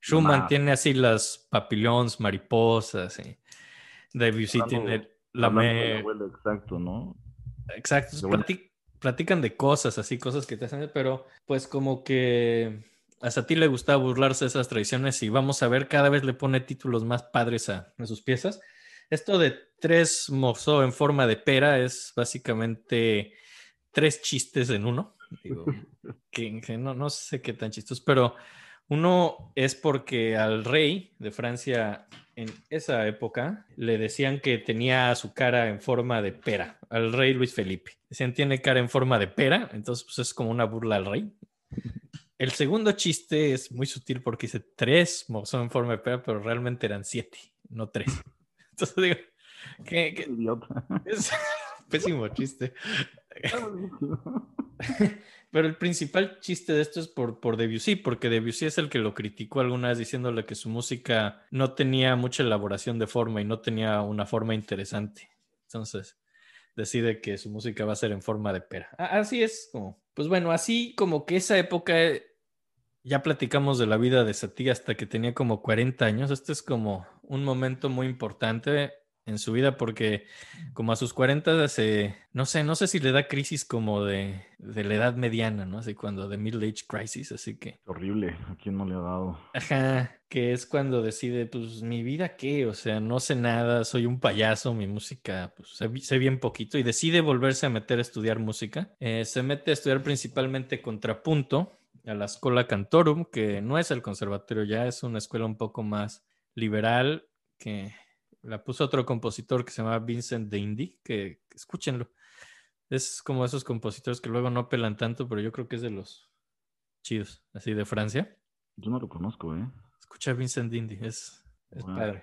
Speaker 3: Schumann tiene así las papillons, mariposas, y Debussy tiene la
Speaker 2: me... Exacto, ¿no?
Speaker 3: Exacto. platican de cosas, así, cosas que te hacen, pero pues como que hasta a ti le gusta burlarse de esas tradiciones y vamos a ver, cada vez le pone títulos más padres a, a sus piezas. Esto de tres mozo en forma de pera es básicamente tres chistes en uno. Digo, que, no, no sé qué tan chistos, pero uno es porque al rey de Francia en esa época le decían que tenía su cara en forma de pera, al rey Luis Felipe. Decían tiene cara en forma de pera, entonces pues es como una burla al rey. El segundo chiste es muy sutil porque dice tres son en forma de pera, pero realmente eran siete, no tres. Entonces digo, ¿qué, qué? Idiota. Es pésimo chiste. Pero el principal chiste de esto es por, por Debussy, porque Debussy es el que lo criticó alguna vez diciéndole que su música no tenía mucha elaboración de forma y no tenía una forma interesante. Entonces decide que su música va a ser en forma de pera. Así es como, pues bueno, así como que esa época ya platicamos de la vida de Satie hasta que tenía como 40 años. Este es como un momento muy importante en su vida porque como a sus 40 se, no sé, no sé si le da crisis como de, de la edad mediana, ¿no? Así cuando de middle age crisis, así que...
Speaker 2: Horrible, ¿a quién no le ha dado?
Speaker 3: Ajá, que es cuando decide, pues, mi vida qué, o sea, no sé nada, soy un payaso, mi música, pues, sé, sé bien poquito y decide volverse a meter a estudiar música. Eh, se mete a estudiar principalmente contrapunto a la Escola Cantorum, que no es el conservatorio ya, es una escuela un poco más liberal que la puso otro compositor que se llama Vincent de Indy, que, que escúchenlo. Es como esos compositores que luego no pelan tanto, pero yo creo que es de los chidos, así de Francia.
Speaker 2: Yo no lo conozco, ¿eh?
Speaker 3: Escucha a Vincent Indy, es, es
Speaker 2: Wow.
Speaker 3: padre.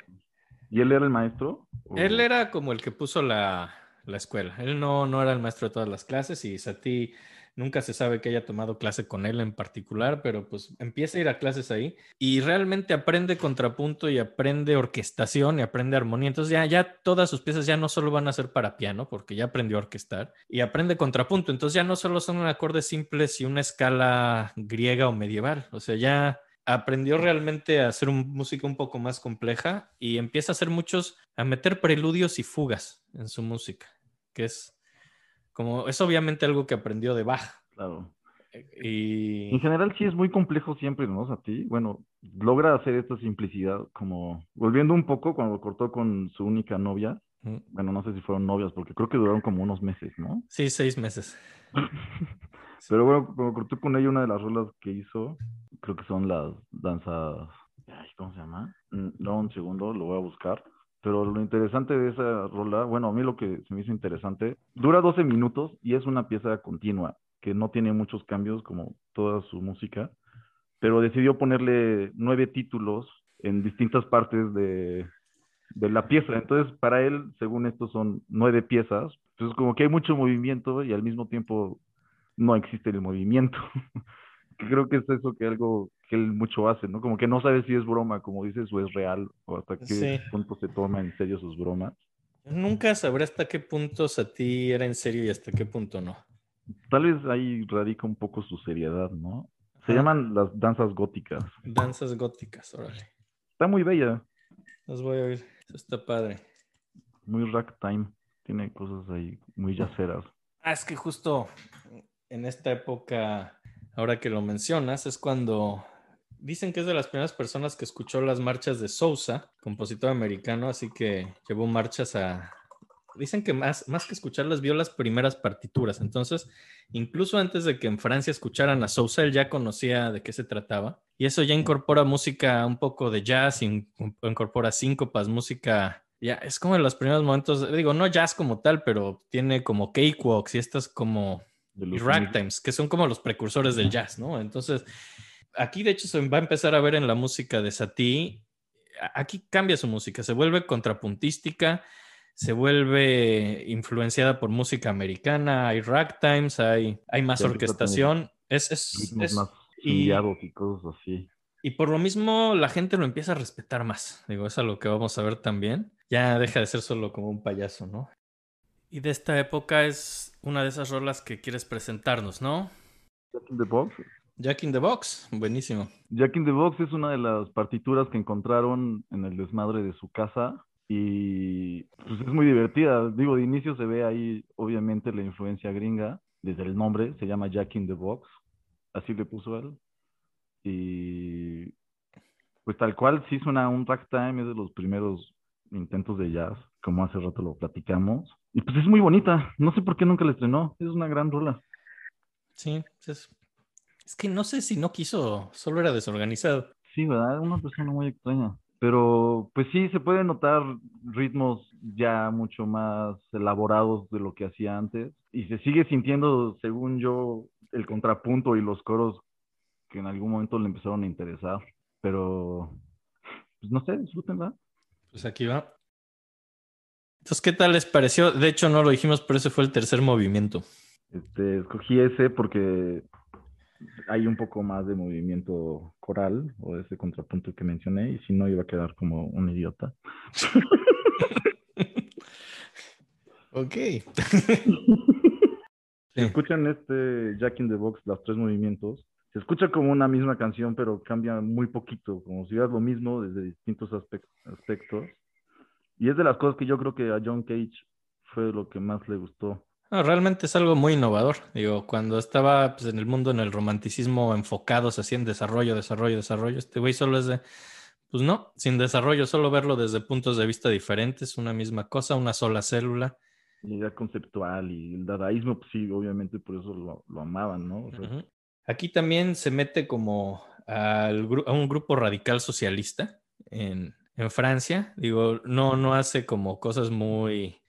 Speaker 2: ¿Y él era el maestro? ¿O-
Speaker 3: Él era como el que puso la, la escuela. Él no, no era el maestro de todas las clases y Satie nunca se sabe que haya tomado clase con él en particular, pero pues empieza a ir a clases ahí y realmente aprende contrapunto y aprende orquestación y aprende armonía. Entonces ya, ya todas sus piezas ya no solo van a ser para piano, porque ya aprendió a orquestar y aprende contrapunto. Entonces ya no solo son acordes simples y una escala griega o medieval. O sea, ya aprendió realmente a hacer un, música un poco más compleja y empieza a hacer muchos, a meter preludios y fugas en su música, que es como, es obviamente algo que aprendió de Bach.
Speaker 2: Claro.
Speaker 3: Y
Speaker 2: En general sí es muy complejo siempre, ¿no? A ti, bueno, logra hacer esta simplicidad como volviendo un poco cuando cortó con su única novia.
Speaker 3: Mm,
Speaker 2: Bueno, no sé si fueron novias porque creo que duraron como unos meses, ¿no?
Speaker 3: sí, seis meses.
Speaker 2: Pero bueno, cuando cortó con ella una de las rolas que hizo, creo que son las danzas, ay, ¿cómo se llama? Mm, No, un segundo, lo voy a buscar. Pero lo interesante de esa rola, bueno, a mí lo que se me hizo interesante, dura 12 minutos y es una pieza continua, que no tiene muchos cambios como toda su música, pero decidió ponerle nueve títulos en distintas partes de, de la pieza. Entonces, para él, según esto, son nueve piezas. Entonces, como que hay mucho movimiento y al mismo tiempo no existe el movimiento. creo que es eso que algo que él mucho hace, ¿no? Como que no sabe si es broma, como dices, o es real, o hasta qué
Speaker 3: Sí.
Speaker 2: punto se toma en serio sus bromas.
Speaker 3: Nunca sabré hasta qué punto Satie era en serio y hasta qué punto no.
Speaker 2: Tal vez ahí radica un poco su seriedad, ¿no? Se
Speaker 3: Ajá.
Speaker 2: llaman las danzas góticas.
Speaker 3: Danzas góticas, órale.
Speaker 2: Está muy bella,
Speaker 3: Las voy a oír. Eso está padre.
Speaker 2: muy ragtime. Tiene cosas ahí muy yaceras.
Speaker 3: Ah, es que justo en esta época, ahora que lo mencionas, es cuando dicen que es de las primeras personas que escuchó las marchas de Sousa, compositor americano, así que llevó marchas a... Dicen que más, más que escucharlas, vio las primeras partituras. Entonces, incluso antes de que en Francia escucharan a Sousa, él ya conocía de qué se trataba. Y eso ya incorpora música un poco de jazz, in- incorpora síncopas, música ya, es como en los primeros momentos, digo, no jazz como tal, pero tiene como cakewalks y estas como ragtimes, que son como los precursores del jazz, ¿no? Entonces, aquí de hecho se va a empezar a ver en la música de Satie, aquí cambia su música, se vuelve contrapuntística, se vuelve influenciada por música americana, hay ragtimes, hay, hay más
Speaker 2: Ya
Speaker 3: orquestación, es, es, es-
Speaker 2: más
Speaker 3: y-
Speaker 2: y cosas así.
Speaker 3: y por lo mismo la gente lo empieza a respetar más. Digo, es a lo que vamos a ver también. Ya deja de ser solo como un payaso, ¿no? Y de esta época es una de esas rolas que quieres presentarnos, ¿no?
Speaker 2: Jack in the Box.
Speaker 3: Jack in the Box, buenísimo.
Speaker 2: Jack in the Box es una de las partituras que encontraron en el desmadre de su casa y pues es muy divertida. Digo, de inicio se ve ahí obviamente la influencia gringa, desde el nombre, se llama Jack in the Box, así le puso él. Y pues tal cual sí suena un ragtime, es de los primeros intentos de jazz, como hace rato lo platicamos. Y pues es muy bonita, no sé por qué nunca la estrenó, es una gran rola.
Speaker 3: Sí, es, es que no sé si no quiso, solo era desorganizado.
Speaker 2: Sí, ¿verdad? Una persona muy extraña. Pero pues sí, se pueden notar ritmos ya mucho más elaborados de lo que hacía antes. Y se sigue sintiendo, según yo, el contrapunto y los coros que en algún momento le empezaron a interesar. Pero, pues no sé, disfrútenla.
Speaker 3: Pues aquí va. Entonces, ¿qué tal les pareció? De hecho, no lo dijimos, pero ese fue el tercer movimiento.
Speaker 2: Este, escogí ese porque hay un poco más de movimiento coral o ese contrapunto que mencioné y si no iba a quedar como un idiota.
Speaker 3: Ok.
Speaker 2: Si escuchan este Jack in the Box, los tres movimientos, se escucha como una misma canción, pero cambia muy poquito, como si fuera lo mismo desde distintos aspec- aspectos. Y es de las cosas que yo creo que a John Cage fue lo que más le gustó.
Speaker 3: No, realmente es algo muy innovador. Digo, cuando estaba pues, en el mundo, en el romanticismo, enfocados así en desarrollo, desarrollo, desarrollo, este güey solo es de, pues no, sin desarrollo, solo verlo desde puntos de vista diferentes, una misma cosa, una sola célula.
Speaker 2: La idea conceptual y el dadaísmo, pues sí, obviamente por eso lo, lo amaban, ¿no? O sea,
Speaker 3: Ujú. Aquí también se mete como al a un grupo radical socialista en, en Francia. Digo, no, no hace como cosas muy,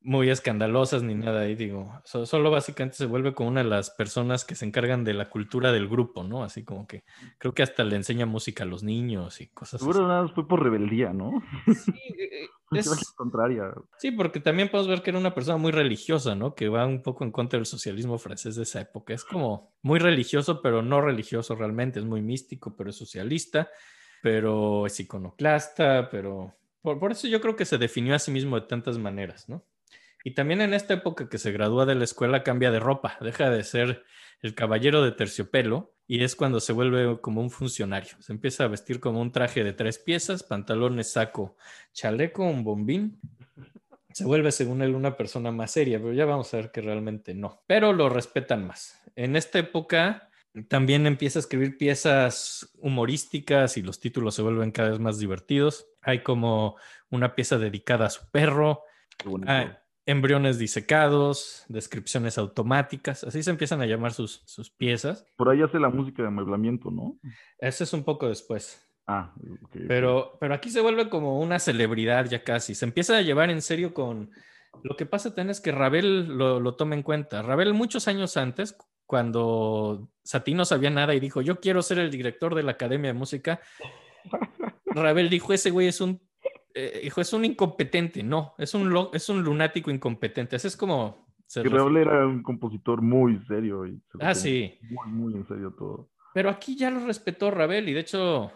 Speaker 3: muy escandalosas ni nada ahí. Digo, so- solo básicamente se vuelve como una de las personas que se encargan de la cultura del grupo, ¿no? Así como que creo que hasta le enseña música a los niños y cosas así.
Speaker 2: Seguro nada más fue por rebeldía, ¿no?
Speaker 3: Sí, eh,
Speaker 2: Fue
Speaker 3: es-
Speaker 2: contraria.
Speaker 3: Sí, porque también podemos ver que era una persona muy religiosa, ¿no? Que va un poco en contra del socialismo francés de esa época. Es como muy religioso, pero no religioso realmente. Es muy místico, pero es socialista, pero es iconoclasta, pero... Por, por eso yo creo que se definió a sí mismo de tantas maneras, ¿no? Y también en esta época que se gradúa de la escuela cambia de ropa, deja de ser el caballero de terciopelo y es cuando se vuelve como un funcionario. Se empieza a vestir como un traje de tres piezas, pantalones, saco, chaleco, un bombín. Se vuelve, según él, una persona más seria, pero ya vamos a ver que realmente no. Pero lo respetan más. En esta época también empieza a escribir piezas humorísticas y los títulos se vuelven cada vez más divertidos. Hay como una pieza dedicada a su perro, embriones disecados, descripciones automáticas, así se empiezan a llamar sus, sus piezas.
Speaker 2: Por ahí hace la música de amueblamiento, ¿no?
Speaker 3: Ese es un poco después.
Speaker 2: Ah, ok, ok.
Speaker 3: Pero, pero aquí se vuelve como una celebridad ya casi. Se empieza a llevar en serio con... Lo que pasa también es que Ravel lo, lo toma en cuenta. Ravel muchos años antes, cuando Satie no sabía nada y dijo, yo quiero ser el director de la Academia de Música, Ravel dijo, ese güey es un... eh, dijo, es un incompetente. No, es un, lo- es un lunático incompetente. Así es como... se
Speaker 2: Que
Speaker 3: refiere.
Speaker 2: Ravel era un compositor muy serio y se
Speaker 3: Ah, sí.
Speaker 2: Muy, muy en serio todo.
Speaker 3: Pero aquí ya lo respetó Ravel y de hecho,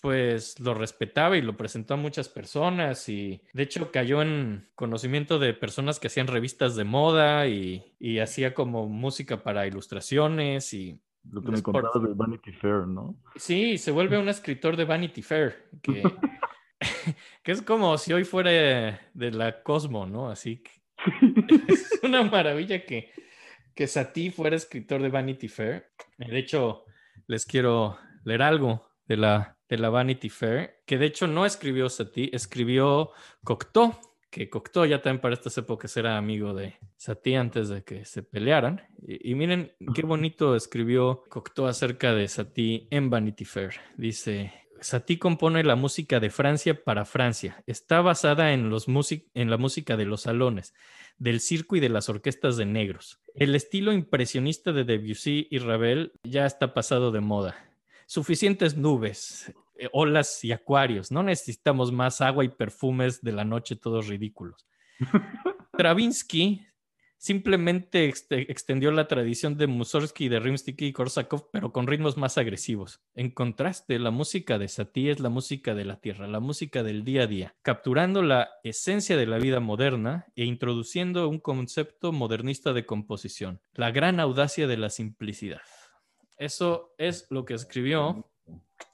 Speaker 3: pues lo respetaba y lo presentó a muchas personas y de hecho cayó en conocimiento de personas que hacían revistas de moda y, y hacía como música para ilustraciones y
Speaker 2: Lo que me contabas del Vanity Fair, ¿no?
Speaker 3: sí, se vuelve un escritor de Vanity Fair, que, que es como si hoy fuera de la Cosmo, ¿no? Así que es una maravilla que, que Satie fuera escritor de Vanity Fair. De hecho, les quiero leer algo de la, de la Vanity Fair, que de hecho no escribió Satie, escribió Cocteau, que Cocteau ya también para estas épocas era amigo de Satie antes de que se pelearan. Y, y miren qué bonito escribió Cocteau acerca de Satie en Vanity Fair. Dice, Satie compone la música de Francia para Francia. Está basada en, los en la música de los salones, del circo y de las orquestas de negros. El estilo impresionista de Debussy y Ravel ya está pasado de moda. Suficientes nubes, eh, olas y acuarios. No necesitamos más agua y perfumes de la noche todos ridículos. Stravinsky simplemente ext- extendió la tradición de Mussorgsky, de Rimsky y Korsakov, pero con ritmos más agresivos. En contraste, la música de Satie es la música de la tierra, la música del día a día, capturando la esencia de la vida moderna e introduciendo un concepto modernista de composición, la gran audacia de la simplicidad. Eso es lo que escribió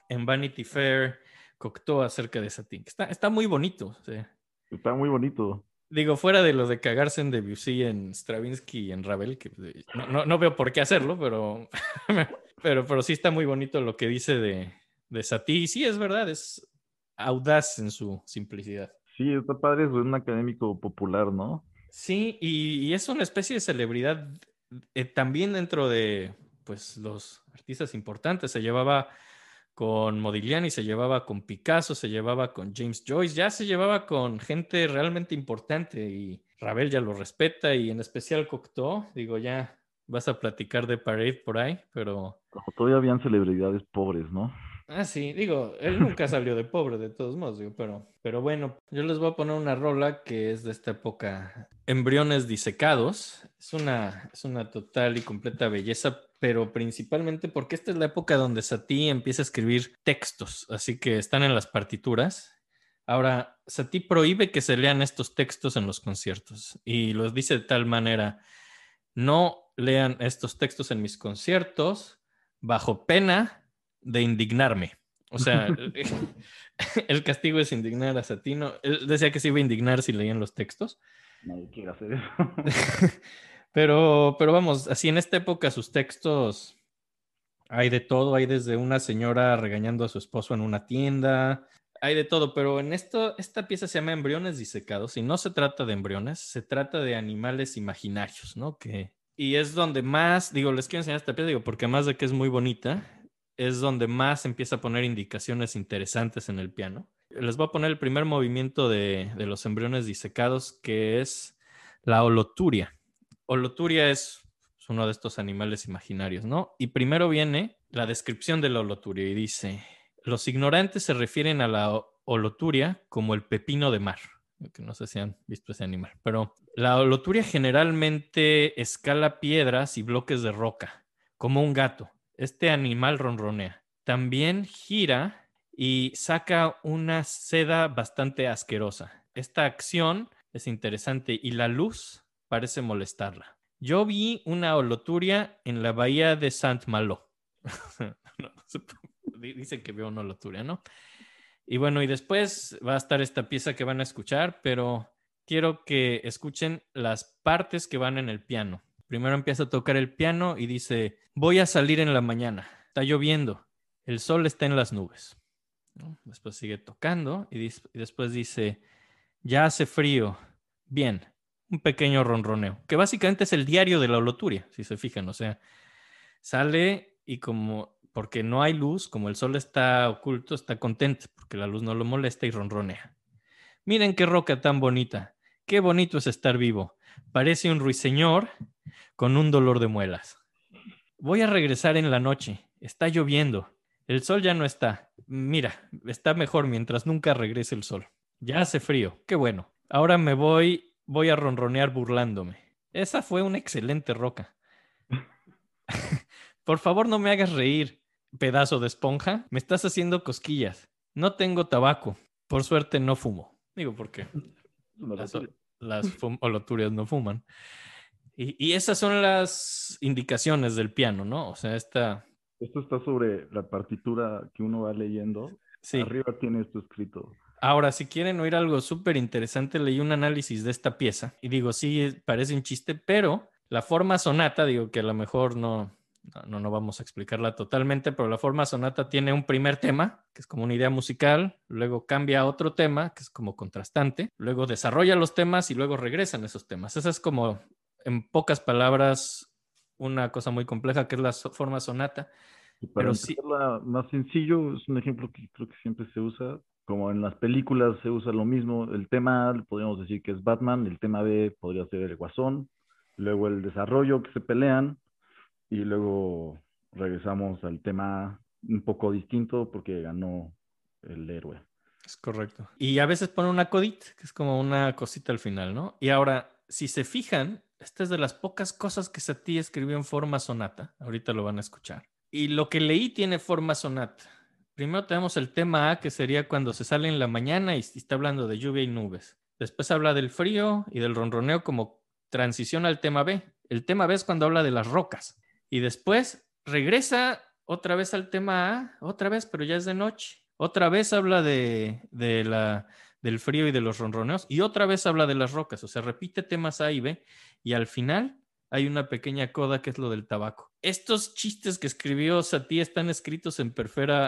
Speaker 3: en Vanity Fair Cocteau acerca de Satie. Está, está muy bonito. sí.
Speaker 2: Está muy bonito.
Speaker 3: Digo, fuera de lo de cagarse en Debussy, en Stravinsky y en Ravel, que eh, no, no- no veo por qué hacerlo, pero, pero, pero sí está muy bonito lo que dice de, de Satie. Y sí, es verdad, es audaz en su simplicidad.
Speaker 2: Sí, está padre, es un académico popular, ¿no?
Speaker 3: Sí, y, y es una especie de celebridad eh, también dentro de pues, los artistas importantes. Se llevaba con Modigliani, se llevaba con Picasso, se llevaba con James Joyce, ya se llevaba con gente realmente importante y Ravel ya lo respeta y en especial Cocteau, digo, ya vas a platicar de Parade por ahí, pero...
Speaker 2: Como todavía habían celebridades pobres, ¿no?
Speaker 3: Ah, sí, digo, él nunca salió de pobre de todos modos, digo, pero, pero bueno, yo les voy a poner una rola que es de esta época, Embriones disecados, es una, es una total y completa belleza, pero principalmente porque esta es la época donde Satie empieza a escribir textos, así que están en las partituras. Ahora, Satie prohíbe que se lean estos textos en los conciertos y los dice de tal manera, no lean estos textos en mis conciertos, bajo pena de indignarme. O sea, el castigo es indignar a Satino. Él decía que se iba a indignar si leían los textos.
Speaker 2: Nadie quiere hacer eso.
Speaker 3: Pero, pero vamos, así en esta época sus textos hay de todo, hay desde una señora regañando a su esposo en una tienda, hay de todo, pero en esto, esta pieza se llama Embriones disecados y no se trata de embriones, se trata de animales imaginarios, ¿no? Que, y es donde más, digo, les quiero enseñar esta pieza, digo, porque más de que es muy bonita, es donde más empieza a poner indicaciones interesantes en el piano. Les voy a poner el primer movimiento de, de los embriones disecados, que es la holoturia. Holoturia es uno de estos animales imaginarios, ¿no? Y primero viene la descripción de la holoturia y dice, los ignorantes se refieren a la holoturia como el pepino de mar, que no sé si han visto ese animal, pero la holoturia generalmente escala piedras y bloques de roca, como un gato. Este animal ronronea. También gira y saca una seda bastante asquerosa. Esta acción es interesante y la luz parece molestarla. Yo vi una holoturia en la bahía de Saint Malo. Dicen que veo una holoturia, ¿no? Y bueno, y después va a estar esta pieza que van a escuchar, pero quiero que escuchen las partes que van en el piano. Primero empieza a tocar el piano y dice, voy a salir en la mañana, está lloviendo, el sol está en las nubes. Después sigue tocando y, y después dice, ya hace frío, bien, un pequeño ronroneo, que básicamente es el diario de la holoturia, si se fijan, o sea, sale y como, porque no hay luz, como el sol está oculto, está contento, porque la luz no lo molesta y ronronea. Miren qué roca tan bonita, qué bonito es estar vivo, parece un ruiseñor con un dolor de muelas. Voy a regresar en la noche, está lloviendo, el sol ya no está, mira, está mejor mientras nunca regrese el sol. Ya hace frío, qué bueno. Ahora me voy voy a ronronear burlándome. Esa fue una excelente roca. Por favor, no me hagas reír, pedazo de esponja. Me estás haciendo cosquillas. No tengo tabaco. Por suerte no fumo. Digo, ¿por qué? Las, las holoturias no fuman. Y, y, esas son las indicaciones del piano, ¿no? O sea, esta...
Speaker 2: Esto está sobre la partitura que uno va leyendo. Sí. Arriba tiene esto escrito.
Speaker 3: Ahora, si quieren oír algo súper interesante, leí un análisis de esta pieza y digo, sí, parece un chiste, pero la forma sonata, digo que a lo mejor no, no, no vamos a explicarla totalmente, pero la forma sonata tiene un primer tema, que es como una idea musical, luego cambia a otro tema, que es como contrastante, luego desarrolla los temas y luego regresan esos temas. Esa es como, en pocas palabras, una cosa muy compleja que es la forma sonata.
Speaker 2: Y para pero sí, más sencillo, es un ejemplo que creo que siempre se usa, como en las películas se usa lo mismo, el tema A podríamos decir que es Batman, el tema B podría ser el Guasón, luego el desarrollo que se pelean y luego regresamos al tema un poco distinto porque ganó el héroe.
Speaker 3: Es correcto. Y a veces pone una codita, que es como una cosita al final, ¿no? Y ahora, si se fijan, esta es de las pocas cosas que Satie escribió en forma sonata. Ahorita lo van a escuchar. Y lo que leí tiene forma sonata. Primero tenemos el tema A, que sería cuando se sale en la mañana y está hablando de lluvia y nubes. Después habla del frío y del ronroneo como transición al tema B. El tema B es cuando habla de las rocas. Y después regresa otra vez al tema A, otra vez, pero ya es de noche. Otra vez habla de, del frío y de los ronroneos. Y otra vez habla de las rocas. O sea, repite temas A y B. Y al final hay una pequeña coda que es lo del tabaco. Estos chistes que escribió Satie están escritos en,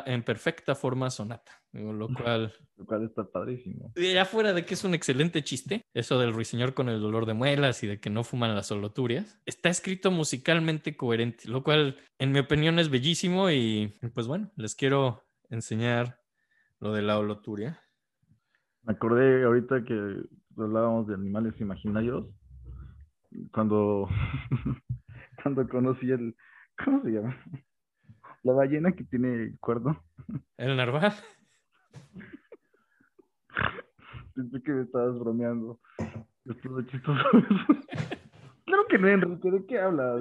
Speaker 3: en perfecta forma sonata, lo cual...
Speaker 2: Lo cual está padrísimo.
Speaker 3: Ya fuera de que es un excelente chiste, eso del ruiseñor con el dolor de muelas y de que no fuman las soloturias, está escrito musicalmente coherente, lo cual en mi opinión es bellísimo y pues bueno, les quiero enseñar lo de la holoturia.
Speaker 2: Me acordé ahorita que hablábamos de animales imaginarios cuando, cuando conocí el, ¿cómo se llama? La ballena que tiene el cuerno.
Speaker 3: ¿El narval?
Speaker 2: Pensé que me estabas bromeando. Esto es chistoso. claro que no, Enrique, ¿de qué hablas?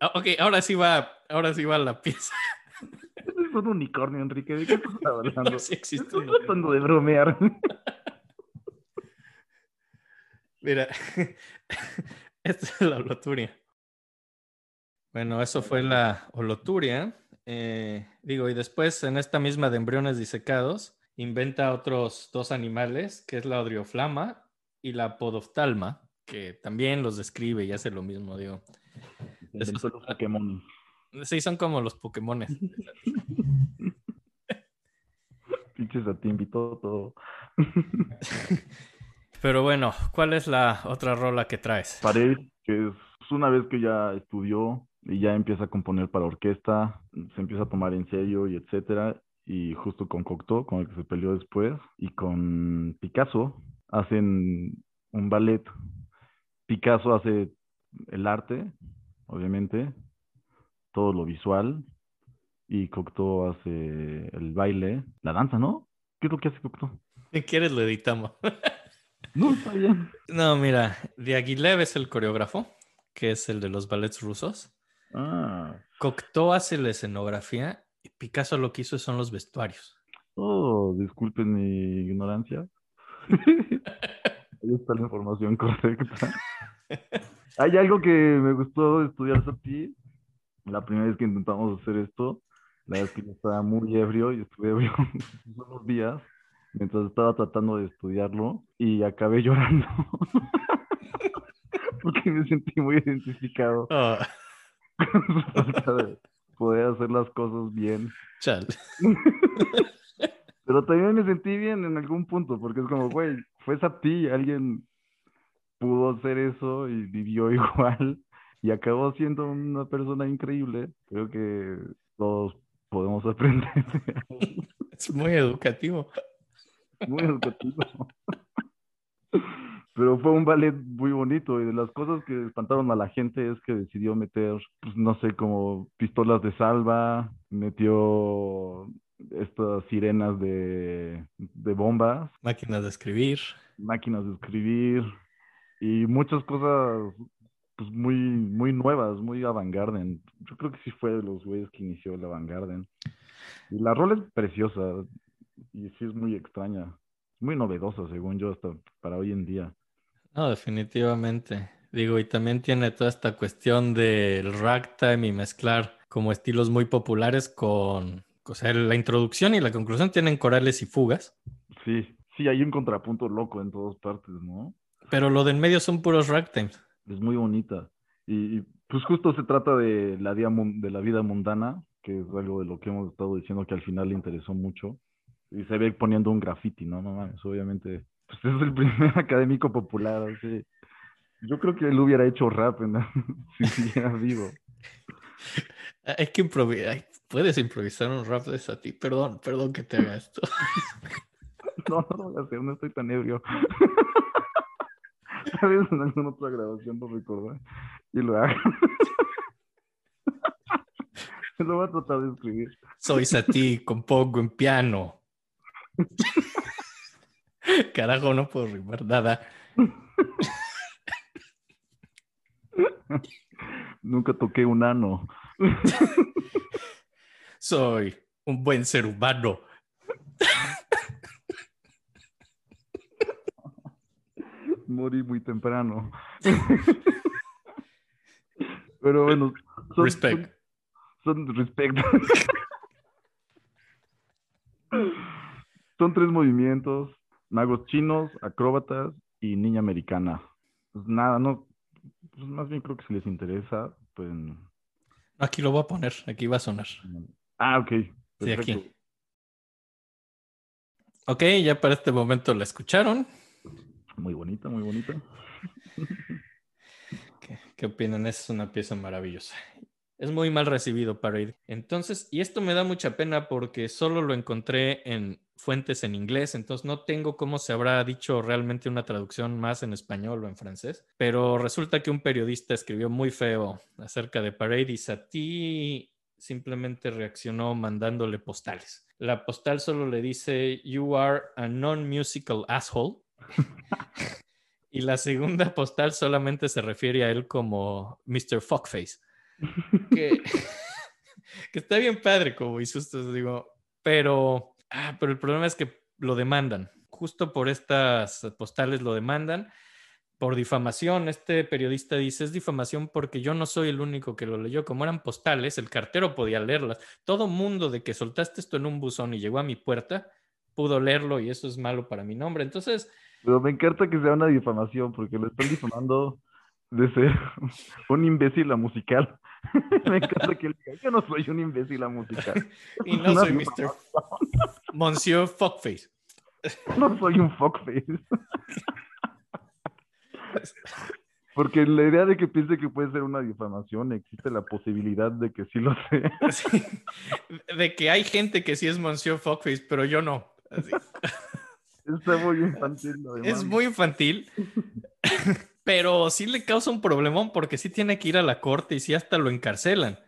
Speaker 3: Ah, ok, ahora sí va, ahora sí va la pieza.
Speaker 2: Es un unicornio, Enrique. ¿De qué estás hablando?
Speaker 3: sí existe.
Speaker 2: Estoy tratando de bromear.
Speaker 3: Mira, esta es la loturia. Bueno, eso fue la holoturia. Eh, digo, y después en esta misma de embriones disecados, inventa otros dos animales, que es la odrioflama y la podoftalma, que también los describe y hace lo mismo, digo.
Speaker 2: Esos son los Pokémon.
Speaker 3: Sí, son como los Pokémones.
Speaker 2: Pinches a ti invitó todo.
Speaker 3: Pero bueno, ¿cuál es la otra rola que traes?
Speaker 2: Pared, que es una vez que ya estudió y ya empieza a componer para orquesta, se empieza a tomar en serio y etcétera. Y justo con Cocteau, con el que se peleó después, y con Picasso, hacen un ballet. Picasso hace el arte, obviamente, todo lo visual, y Cocteau hace el baile, la danza, ¿no? ¿Qué es lo que hace Cocteau?
Speaker 3: Si quieres lo editamos.
Speaker 2: No, está bien.
Speaker 3: No, mira, Diaghilev es el coreógrafo, que es el de los ballets rusos.
Speaker 2: Ah,
Speaker 3: Cocteau hace la escenografía y Picasso lo que hizo son los vestuarios.
Speaker 2: oh, disculpen mi ignorancia. Ahí está la información correcta. Hay algo que me gustó estudiar a ti. La primera vez que intentamos hacer esto, la vez que yo estaba muy ebrio y estuve ebrio unos días mientras estaba tratando de estudiarlo y acabé llorando. Porque me sentí muy identificado
Speaker 3: Oh,
Speaker 2: con su falta de poder hacer las cosas bien.
Speaker 3: chal.
Speaker 2: Pero también me sentí bien en algún punto, porque es como, güey, fue a ti, alguien pudo hacer eso y vivió igual y acabó siendo una persona increíble. Creo que todos podemos aprender.
Speaker 3: Es muy educativo.
Speaker 2: Muy educativo. Pero fue un ballet muy bonito y de las cosas que espantaron a la gente es que decidió meter, pues no sé, como pistolas de salva, metió estas sirenas de, de bombas,
Speaker 3: Máquinas de escribir.
Speaker 2: máquinas de escribir y muchas cosas pues muy, muy nuevas, muy avant-garde. Yo creo que sí fue de los güeyes que inició el avant-garde. Y la rola es preciosa y sí es muy extraña, muy novedosa según yo hasta para hoy en día.
Speaker 3: No, definitivamente. Digo, y también tiene toda esta cuestión del ragtime y mezclar como estilos muy populares con, o sea, la introducción y la conclusión tienen corales y fugas,
Speaker 2: Sí, sí, hay un contrapunto loco en todas partes, ¿no?
Speaker 3: pero lo de en medio son puros ragtimes.
Speaker 2: Es muy bonita. Y, y, pues justo se trata la, de la vida mundana, que es algo de lo que hemos estado diciendo que al final le interesó mucho. Y se ve poniendo un graffiti, ¿no? No mames, obviamente. Pues es el primer académico popular, así. Yo creo que él hubiera hecho rap la- si siguiera vivo.
Speaker 3: Hay que improvisar. Puedes improvisar un rap de a ti. Perdón, perdón que te haga esto.
Speaker 2: No, no lo voy a hacer, no estoy tan ebrio. ¿Sabes? En alguna otra grabación no recordé. Y lo hago. lo voy a tratar de escribir.
Speaker 3: Soy Sati, compongo en piano. Carajo, no puedo rimar nada.
Speaker 2: Nunca toqué un ano.
Speaker 3: Soy un buen ser humano.
Speaker 2: Morí muy temprano. Pero bueno, son,
Speaker 3: Respect.
Speaker 2: son, son respect. Son tres movimientos: magos chinos, acróbatas y niña americana. Pues nada, no. Pues más bien creo que si les interesa, pues.
Speaker 3: Aquí lo voy a poner, aquí va a sonar.
Speaker 2: Ah, ok.
Speaker 3: Sí, aquí.
Speaker 2: perfecto.
Speaker 3: Ok, ya para este momento la escucharon.
Speaker 2: Muy bonita, muy bonita.
Speaker 3: ¿Qué, qué opinan? Es una pieza maravillosa. Es muy mal recibido para ir. Entonces, y esto me da mucha pena porque solo lo encontré en fuentes en inglés, entonces no tengo cómo se habrá dicho realmente una traducción más en español o en francés, pero resulta que un periodista escribió muy feo acerca de Parade y Satie simplemente reaccionó mandándole postales. La postal solo le dice, You are a non-musical asshole. y la segunda postal solamente se refiere a él como Mr. Fuckface. Que, está bien padre, como insultos, digo, pero, ah, pero el problema es que lo demandan. Justo por estas postales lo demandan por difamación. Este periodista dice, es difamación porque yo no soy el único que lo leyó. Como eran postales, el cartero podía leerlas. Todo mundo de que soltaste esto en un buzón y llegó a mi puerta, pudo leerlo y eso es malo para mi nombre. Entonces,
Speaker 2: Pero me encanta que sea una difamación porque lo están difamando de ser un imbécil a musical. me encanta que él diga, yo no soy un imbécil a musical.
Speaker 3: y no soy Mr. Monsieur Fuckface.
Speaker 2: No soy un fuckface. Porque la idea de que piense que puede ser una difamación, existe la posibilidad de que sí lo sea.
Speaker 3: Sí. De que hay gente que sí es Monsieur Fuckface, pero yo no. Así.
Speaker 2: Está muy infantil. además.
Speaker 3: Es muy infantil, pero sí le causa un problemón porque sí tiene que ir a la corte y sí hasta lo encarcelan.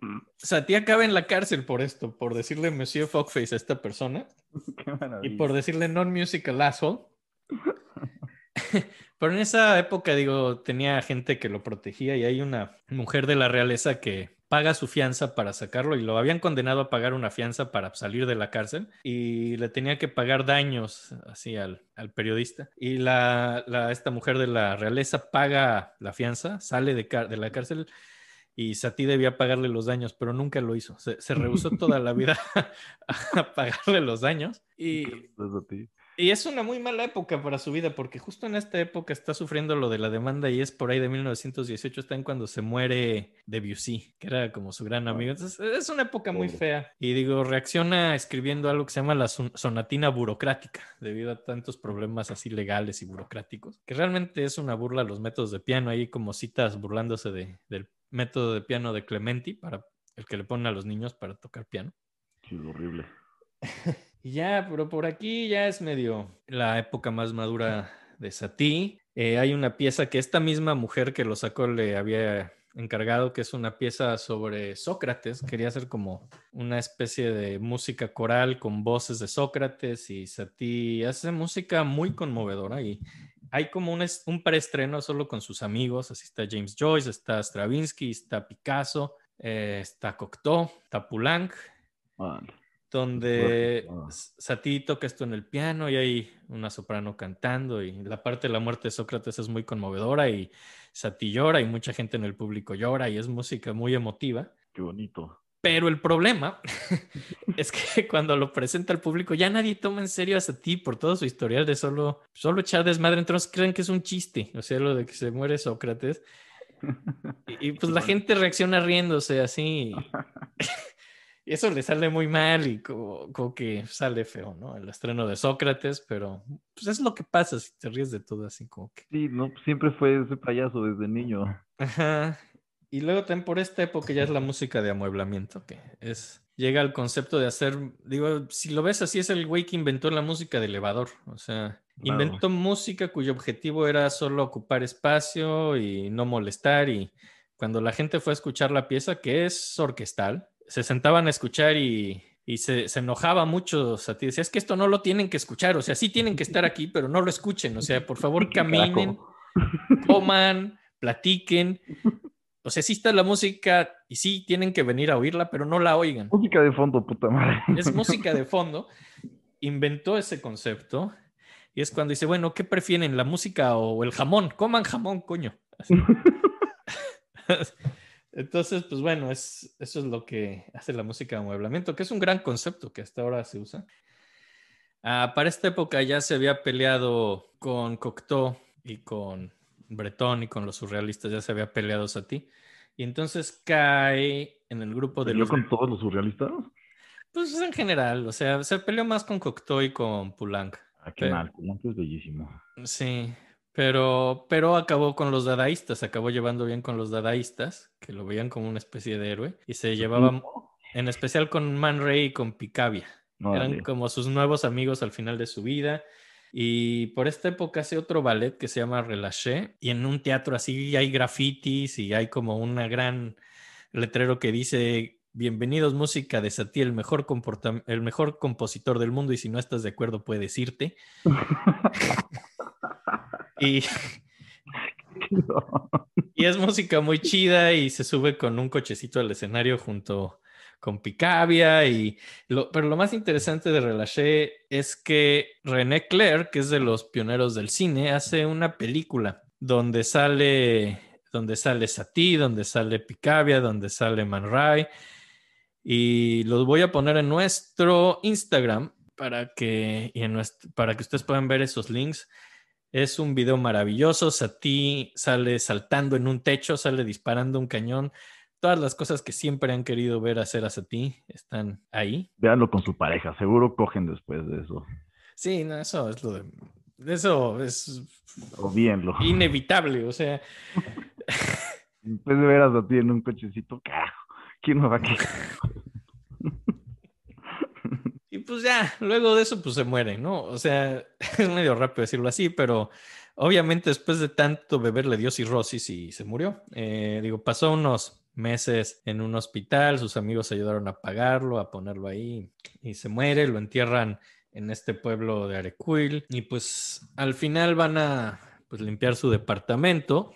Speaker 3: O sea, ti acaba en la cárcel por esto, por decirle Monsieur Fuckface a esta persona
Speaker 2: Qué
Speaker 3: y por decirle non-musical asshole. Pero en esa época, digo, tenía gente que lo protegía y hay una mujer de la realeza que paga su fianza para sacarlo y lo habían condenado a pagar una fianza para salir de la cárcel y le tenía que pagar daños así al, al periodista. Y la, la- esta mujer de la realeza paga la fianza, sale de, de la cárcel y Satie debía pagarle los daños, pero nunca lo hizo. Se, se rehusó toda la vida a pagarle los daños y. y es una muy mala época para su vida, porque justo en esta época está sufriendo lo de la demanda y es por ahí de 1918, está en cuando se muere Debussy, que era como su gran amigo. Entonces, es una época muy fea. Y digo, reacciona escribiendo algo que se llama la son- sonatina burocrática, debido a tantos problemas así legales y burocráticos, que realmente es una burla a los métodos de piano. Hay como citas burlándose de- del método de piano de Clementi, para el que le ponen a los niños para tocar piano.
Speaker 2: Sí, horrible.
Speaker 3: Ya, pero por aquí ya es medio la época más madura de Satie. Eh, hay una pieza que esta misma mujer que lo sacó le había encargado, que es una pieza sobre Sócrates. Quería hacer como una especie de música coral con voces de Sócrates y Satie hace música muy conmovedora y hay como un, un preestreno solo con sus amigos. Así está James Joyce, está Stravinsky, está Picasso, eh, está Cocteau, está Poulenc. Donde Satie toca esto en el piano y hay una soprano cantando y la parte de la muerte de Sócrates es muy conmovedora y Satie llora y mucha gente en el público llora y es música muy emotiva.
Speaker 2: Qué bonito.
Speaker 3: Pero el problema es que cuando lo presenta al público ya nadie toma en serio a Satie por todo su historial de solo, solo echar desmadre, entonces creen que es un chiste, o sea, lo de que se muere Sócrates. Y, y, pues la gente reacciona riéndose así. Y eso le sale muy mal y como, como que sale feo, ¿no? El estreno de Sócrates, pero pues es lo que pasa si te ríes de todo así como que.
Speaker 2: Sí, no, siempre fue ese payaso desde niño.
Speaker 3: Ajá. Y luego también por esta época ya es la música de amueblamiento, que es, llega al concepto de hacer, digo, si lo ves así, es el güey que inventó la música de elevador, o sea,
Speaker 2: Claro.
Speaker 3: inventó música cuyo objetivo era solo ocupar espacio y no molestar, y cuando la gente fue a escuchar la pieza, que es orquestal, se sentaban a escuchar y... Y se, se enojaba mucho, o sea, te decía, es que esto no lo tienen que escuchar, o sea, sí tienen que estar aquí, pero no lo escuchen, o sea, por favor caminen, coman, platiquen. O sea, sí está la música y sí tienen que venir a oírla, pero no la oigan.
Speaker 2: Música de fondo, puta madre.
Speaker 3: Es música de fondo. Inventó ese concepto y es cuando dice, bueno, ¿qué prefieren, la música o el jamón? Coman jamón, coño. Así. Entonces, pues bueno, es, eso es lo que hace la música de amueblamiento, que es un gran concepto que hasta ahora se usa. Ah, para esta época ya se había peleado con Cocteau y con Breton y con los surrealistas, ya se había peleado Satie. Y entonces cae en el grupo de
Speaker 2: ¿Yo
Speaker 3: los...
Speaker 2: con todos los surrealistas?
Speaker 3: Pues en general, o sea, se peleó más con Cocteau y con Poulenc.
Speaker 2: Ah, qué
Speaker 3: Pero-
Speaker 2: mal, Poulenc es bellísimo.
Speaker 3: Sí, pero, pero acabó con los dadaístas, acabó llevando bien con los dadaístas, que lo veían como una especie de héroe, y se llevaba en especial con Man Ray y con Picabia. Eran como sus nuevos amigos al final de su vida. Y por esta época hace otro ballet que se llama Relâché. Y en un teatro así hay grafitis y hay como una gran letrero que dice: Bienvenidos, música de Satie, el mejor, comporta- el mejor compositor del mundo. Y si no estás de acuerdo, puedes irte. y, y es música muy chida y se sube con un cochecito al escenario junto con Picabia y lo, pero lo más interesante de Relâché es que René Clair, que es de los pioneros del cine, hace una película donde sale, donde sale Sati, donde sale Picabia, donde sale Man Ray. Y los voy a poner en nuestro Instagram para que, y en nuestro- para que ustedes puedan ver esos links. Es un video maravilloso. Sati sale saltando en un techo, sale disparando un cañón. Todas las cosas que siempre han querido ver hacer a Sati están ahí.
Speaker 2: Véanlo con su pareja, seguro cogen después de eso.
Speaker 3: Sí, no, eso es lo de. Eso es
Speaker 2: O vienlo.
Speaker 3: inevitable. O sea,
Speaker 2: Después de veras a ti en un cochecito, carajo, ¿quién me va a quejar?
Speaker 3: Pues ya, luego de eso, pues se mueren, ¿no? O sea, es medio rápido decirlo así, pero obviamente después de tanto beber le dio cirrosis y se murió. Eh, digo, pasó unos meses en un hospital, sus amigos ayudaron a pagarlo, a ponerlo ahí y se muere, lo entierran en este pueblo de Arecuil y pues al final van a pues, limpiar su departamento,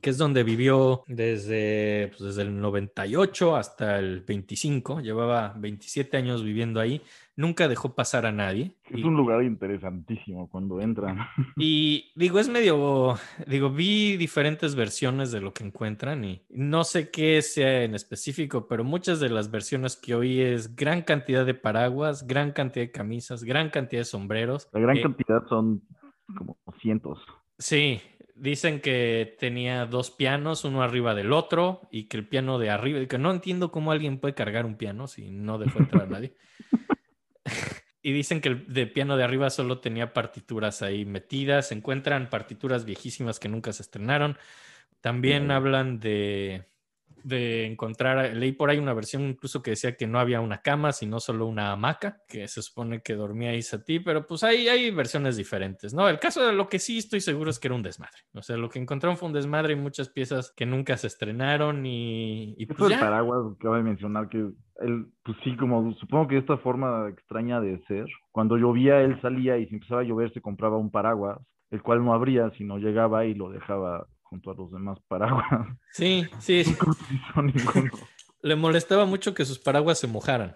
Speaker 3: que es donde vivió desde, pues, desde el 98 hasta el 25, llevaba 27 años viviendo ahí, nunca dejó pasar a nadie.
Speaker 2: Es
Speaker 3: Y-
Speaker 2: un lugar interesantísimo cuando entran.
Speaker 3: y digo, es medio, digo, vi diferentes versiones de lo que encuentran y no sé qué sea en específico, pero muchas de las versiones que oí es gran cantidad de paraguas, gran cantidad de camisas, gran cantidad de sombreros.
Speaker 2: La gran
Speaker 3: Eh,
Speaker 2: cantidad son como cientos.
Speaker 3: Sí, dicen que tenía dos pianos, uno arriba del otro, y que el piano de arriba, y que no entiendo cómo alguien puede cargar un piano si no dejó entrar a nadie. Y dicen que el de piano de arriba solo tenía partituras ahí metidas. Se encuentran partituras viejísimas que nunca se estrenaron. También hablan de, de encontrar, leí por ahí una versión incluso que decía que no había una cama, sino solo una hamaca, que se supone que dormía ahí Sati, pero pues hay, hay versiones diferentes, ¿no? El caso de lo que sí estoy seguro es que era un desmadre. O sea, lo que encontraron fue un desmadre y muchas piezas que nunca se estrenaron y, y pues ya.
Speaker 2: paraguas, acaba de mencionar que él, pues sí, como supongo que esta forma extraña de ser, cuando llovía él salía y si empezaba a llover se compraba un paraguas, el cual no abría, sino llegaba y lo dejaba junto a los demás paraguas.
Speaker 3: Sí, sí,
Speaker 2: ninguno.
Speaker 3: le molestaba mucho que sus paraguas se mojaran.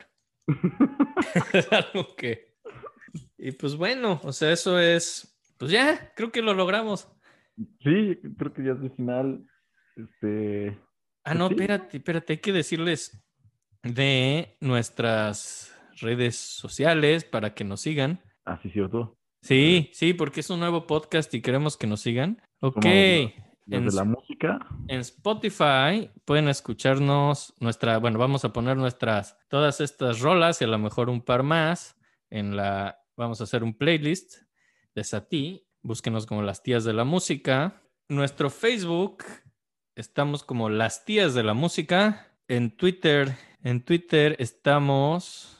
Speaker 3: Es algo que... Y pues bueno, o sea, eso es... Pues ya, creo que lo logramos.
Speaker 2: Sí, creo que ya es el final. Este,
Speaker 3: Ah, no,
Speaker 2: Sí.
Speaker 3: espérate, espérate, hay que decirles de nuestras redes sociales para que nos sigan.
Speaker 2: ah, sí, cierto.
Speaker 3: Sí, sí, porque es un nuevo podcast y queremos que nos sigan. Ok, En-
Speaker 2: la música,
Speaker 3: en Spotify pueden escucharnos nuestra, bueno, vamos a poner nuestras, todas estas rolas y a lo mejor un par más en la, vamos a hacer un playlist de Sati, búsquenos como las tías de la música. Nuestro Facebook, estamos como las tías de la música. En Twitter, en Twitter estamos,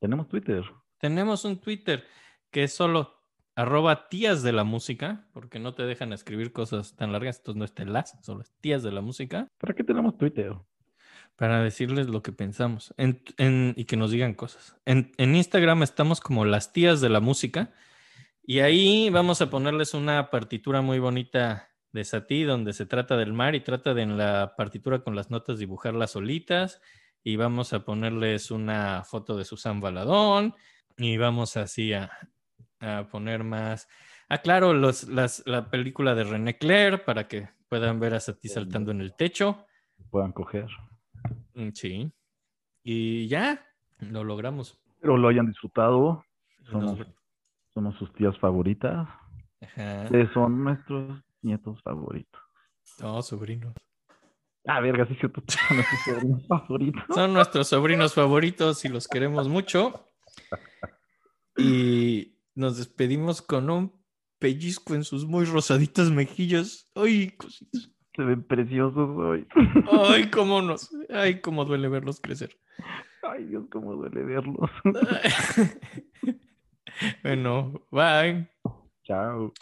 Speaker 2: tenemos Twitter.
Speaker 3: tenemos un Twitter que es solo arroba tías de la música, porque no te dejan escribir cosas tan largas, entonces no es telas, solo es tías de la música,
Speaker 2: ¿Para qué tenemos Twitter?
Speaker 3: para decirles lo que pensamos en- en- y que nos digan cosas. En, en Instagram estamos como las tías de la música y ahí vamos a ponerles una partitura muy bonita de Sati, donde se trata del mar y trata de en la partitura con las notas dibujarlas solitas y vamos a ponerles una foto de Susan Baladón y vamos así a, a poner más. Ah, claro, los, las, la película de René Clair para que puedan ver a Sati saltando en el techo.
Speaker 2: Puedan coger.
Speaker 3: Mm, Sí. Y ya, lo logramos.
Speaker 2: Espero lo hayan disfrutado.
Speaker 3: Nos-
Speaker 2: Somos, somos sus tías favoritas.
Speaker 3: Ajá.
Speaker 2: Son nuestros nietos favoritos.
Speaker 3: No, sobrinos.
Speaker 2: Ah, verga, sí. Son nuestros sobrinos favoritos.
Speaker 3: Son nuestros sobrinos favoritos y los queremos mucho. Y nos despedimos con un pellizco en sus muy rosaditas mejillas. Ay, cositas.
Speaker 2: Se ven preciosos hoy.
Speaker 3: Ay, cómo nos. Ay, cómo duele verlos crecer.
Speaker 2: Ay, Dios, cómo duele verlos.
Speaker 3: bueno, bye.
Speaker 2: Chao.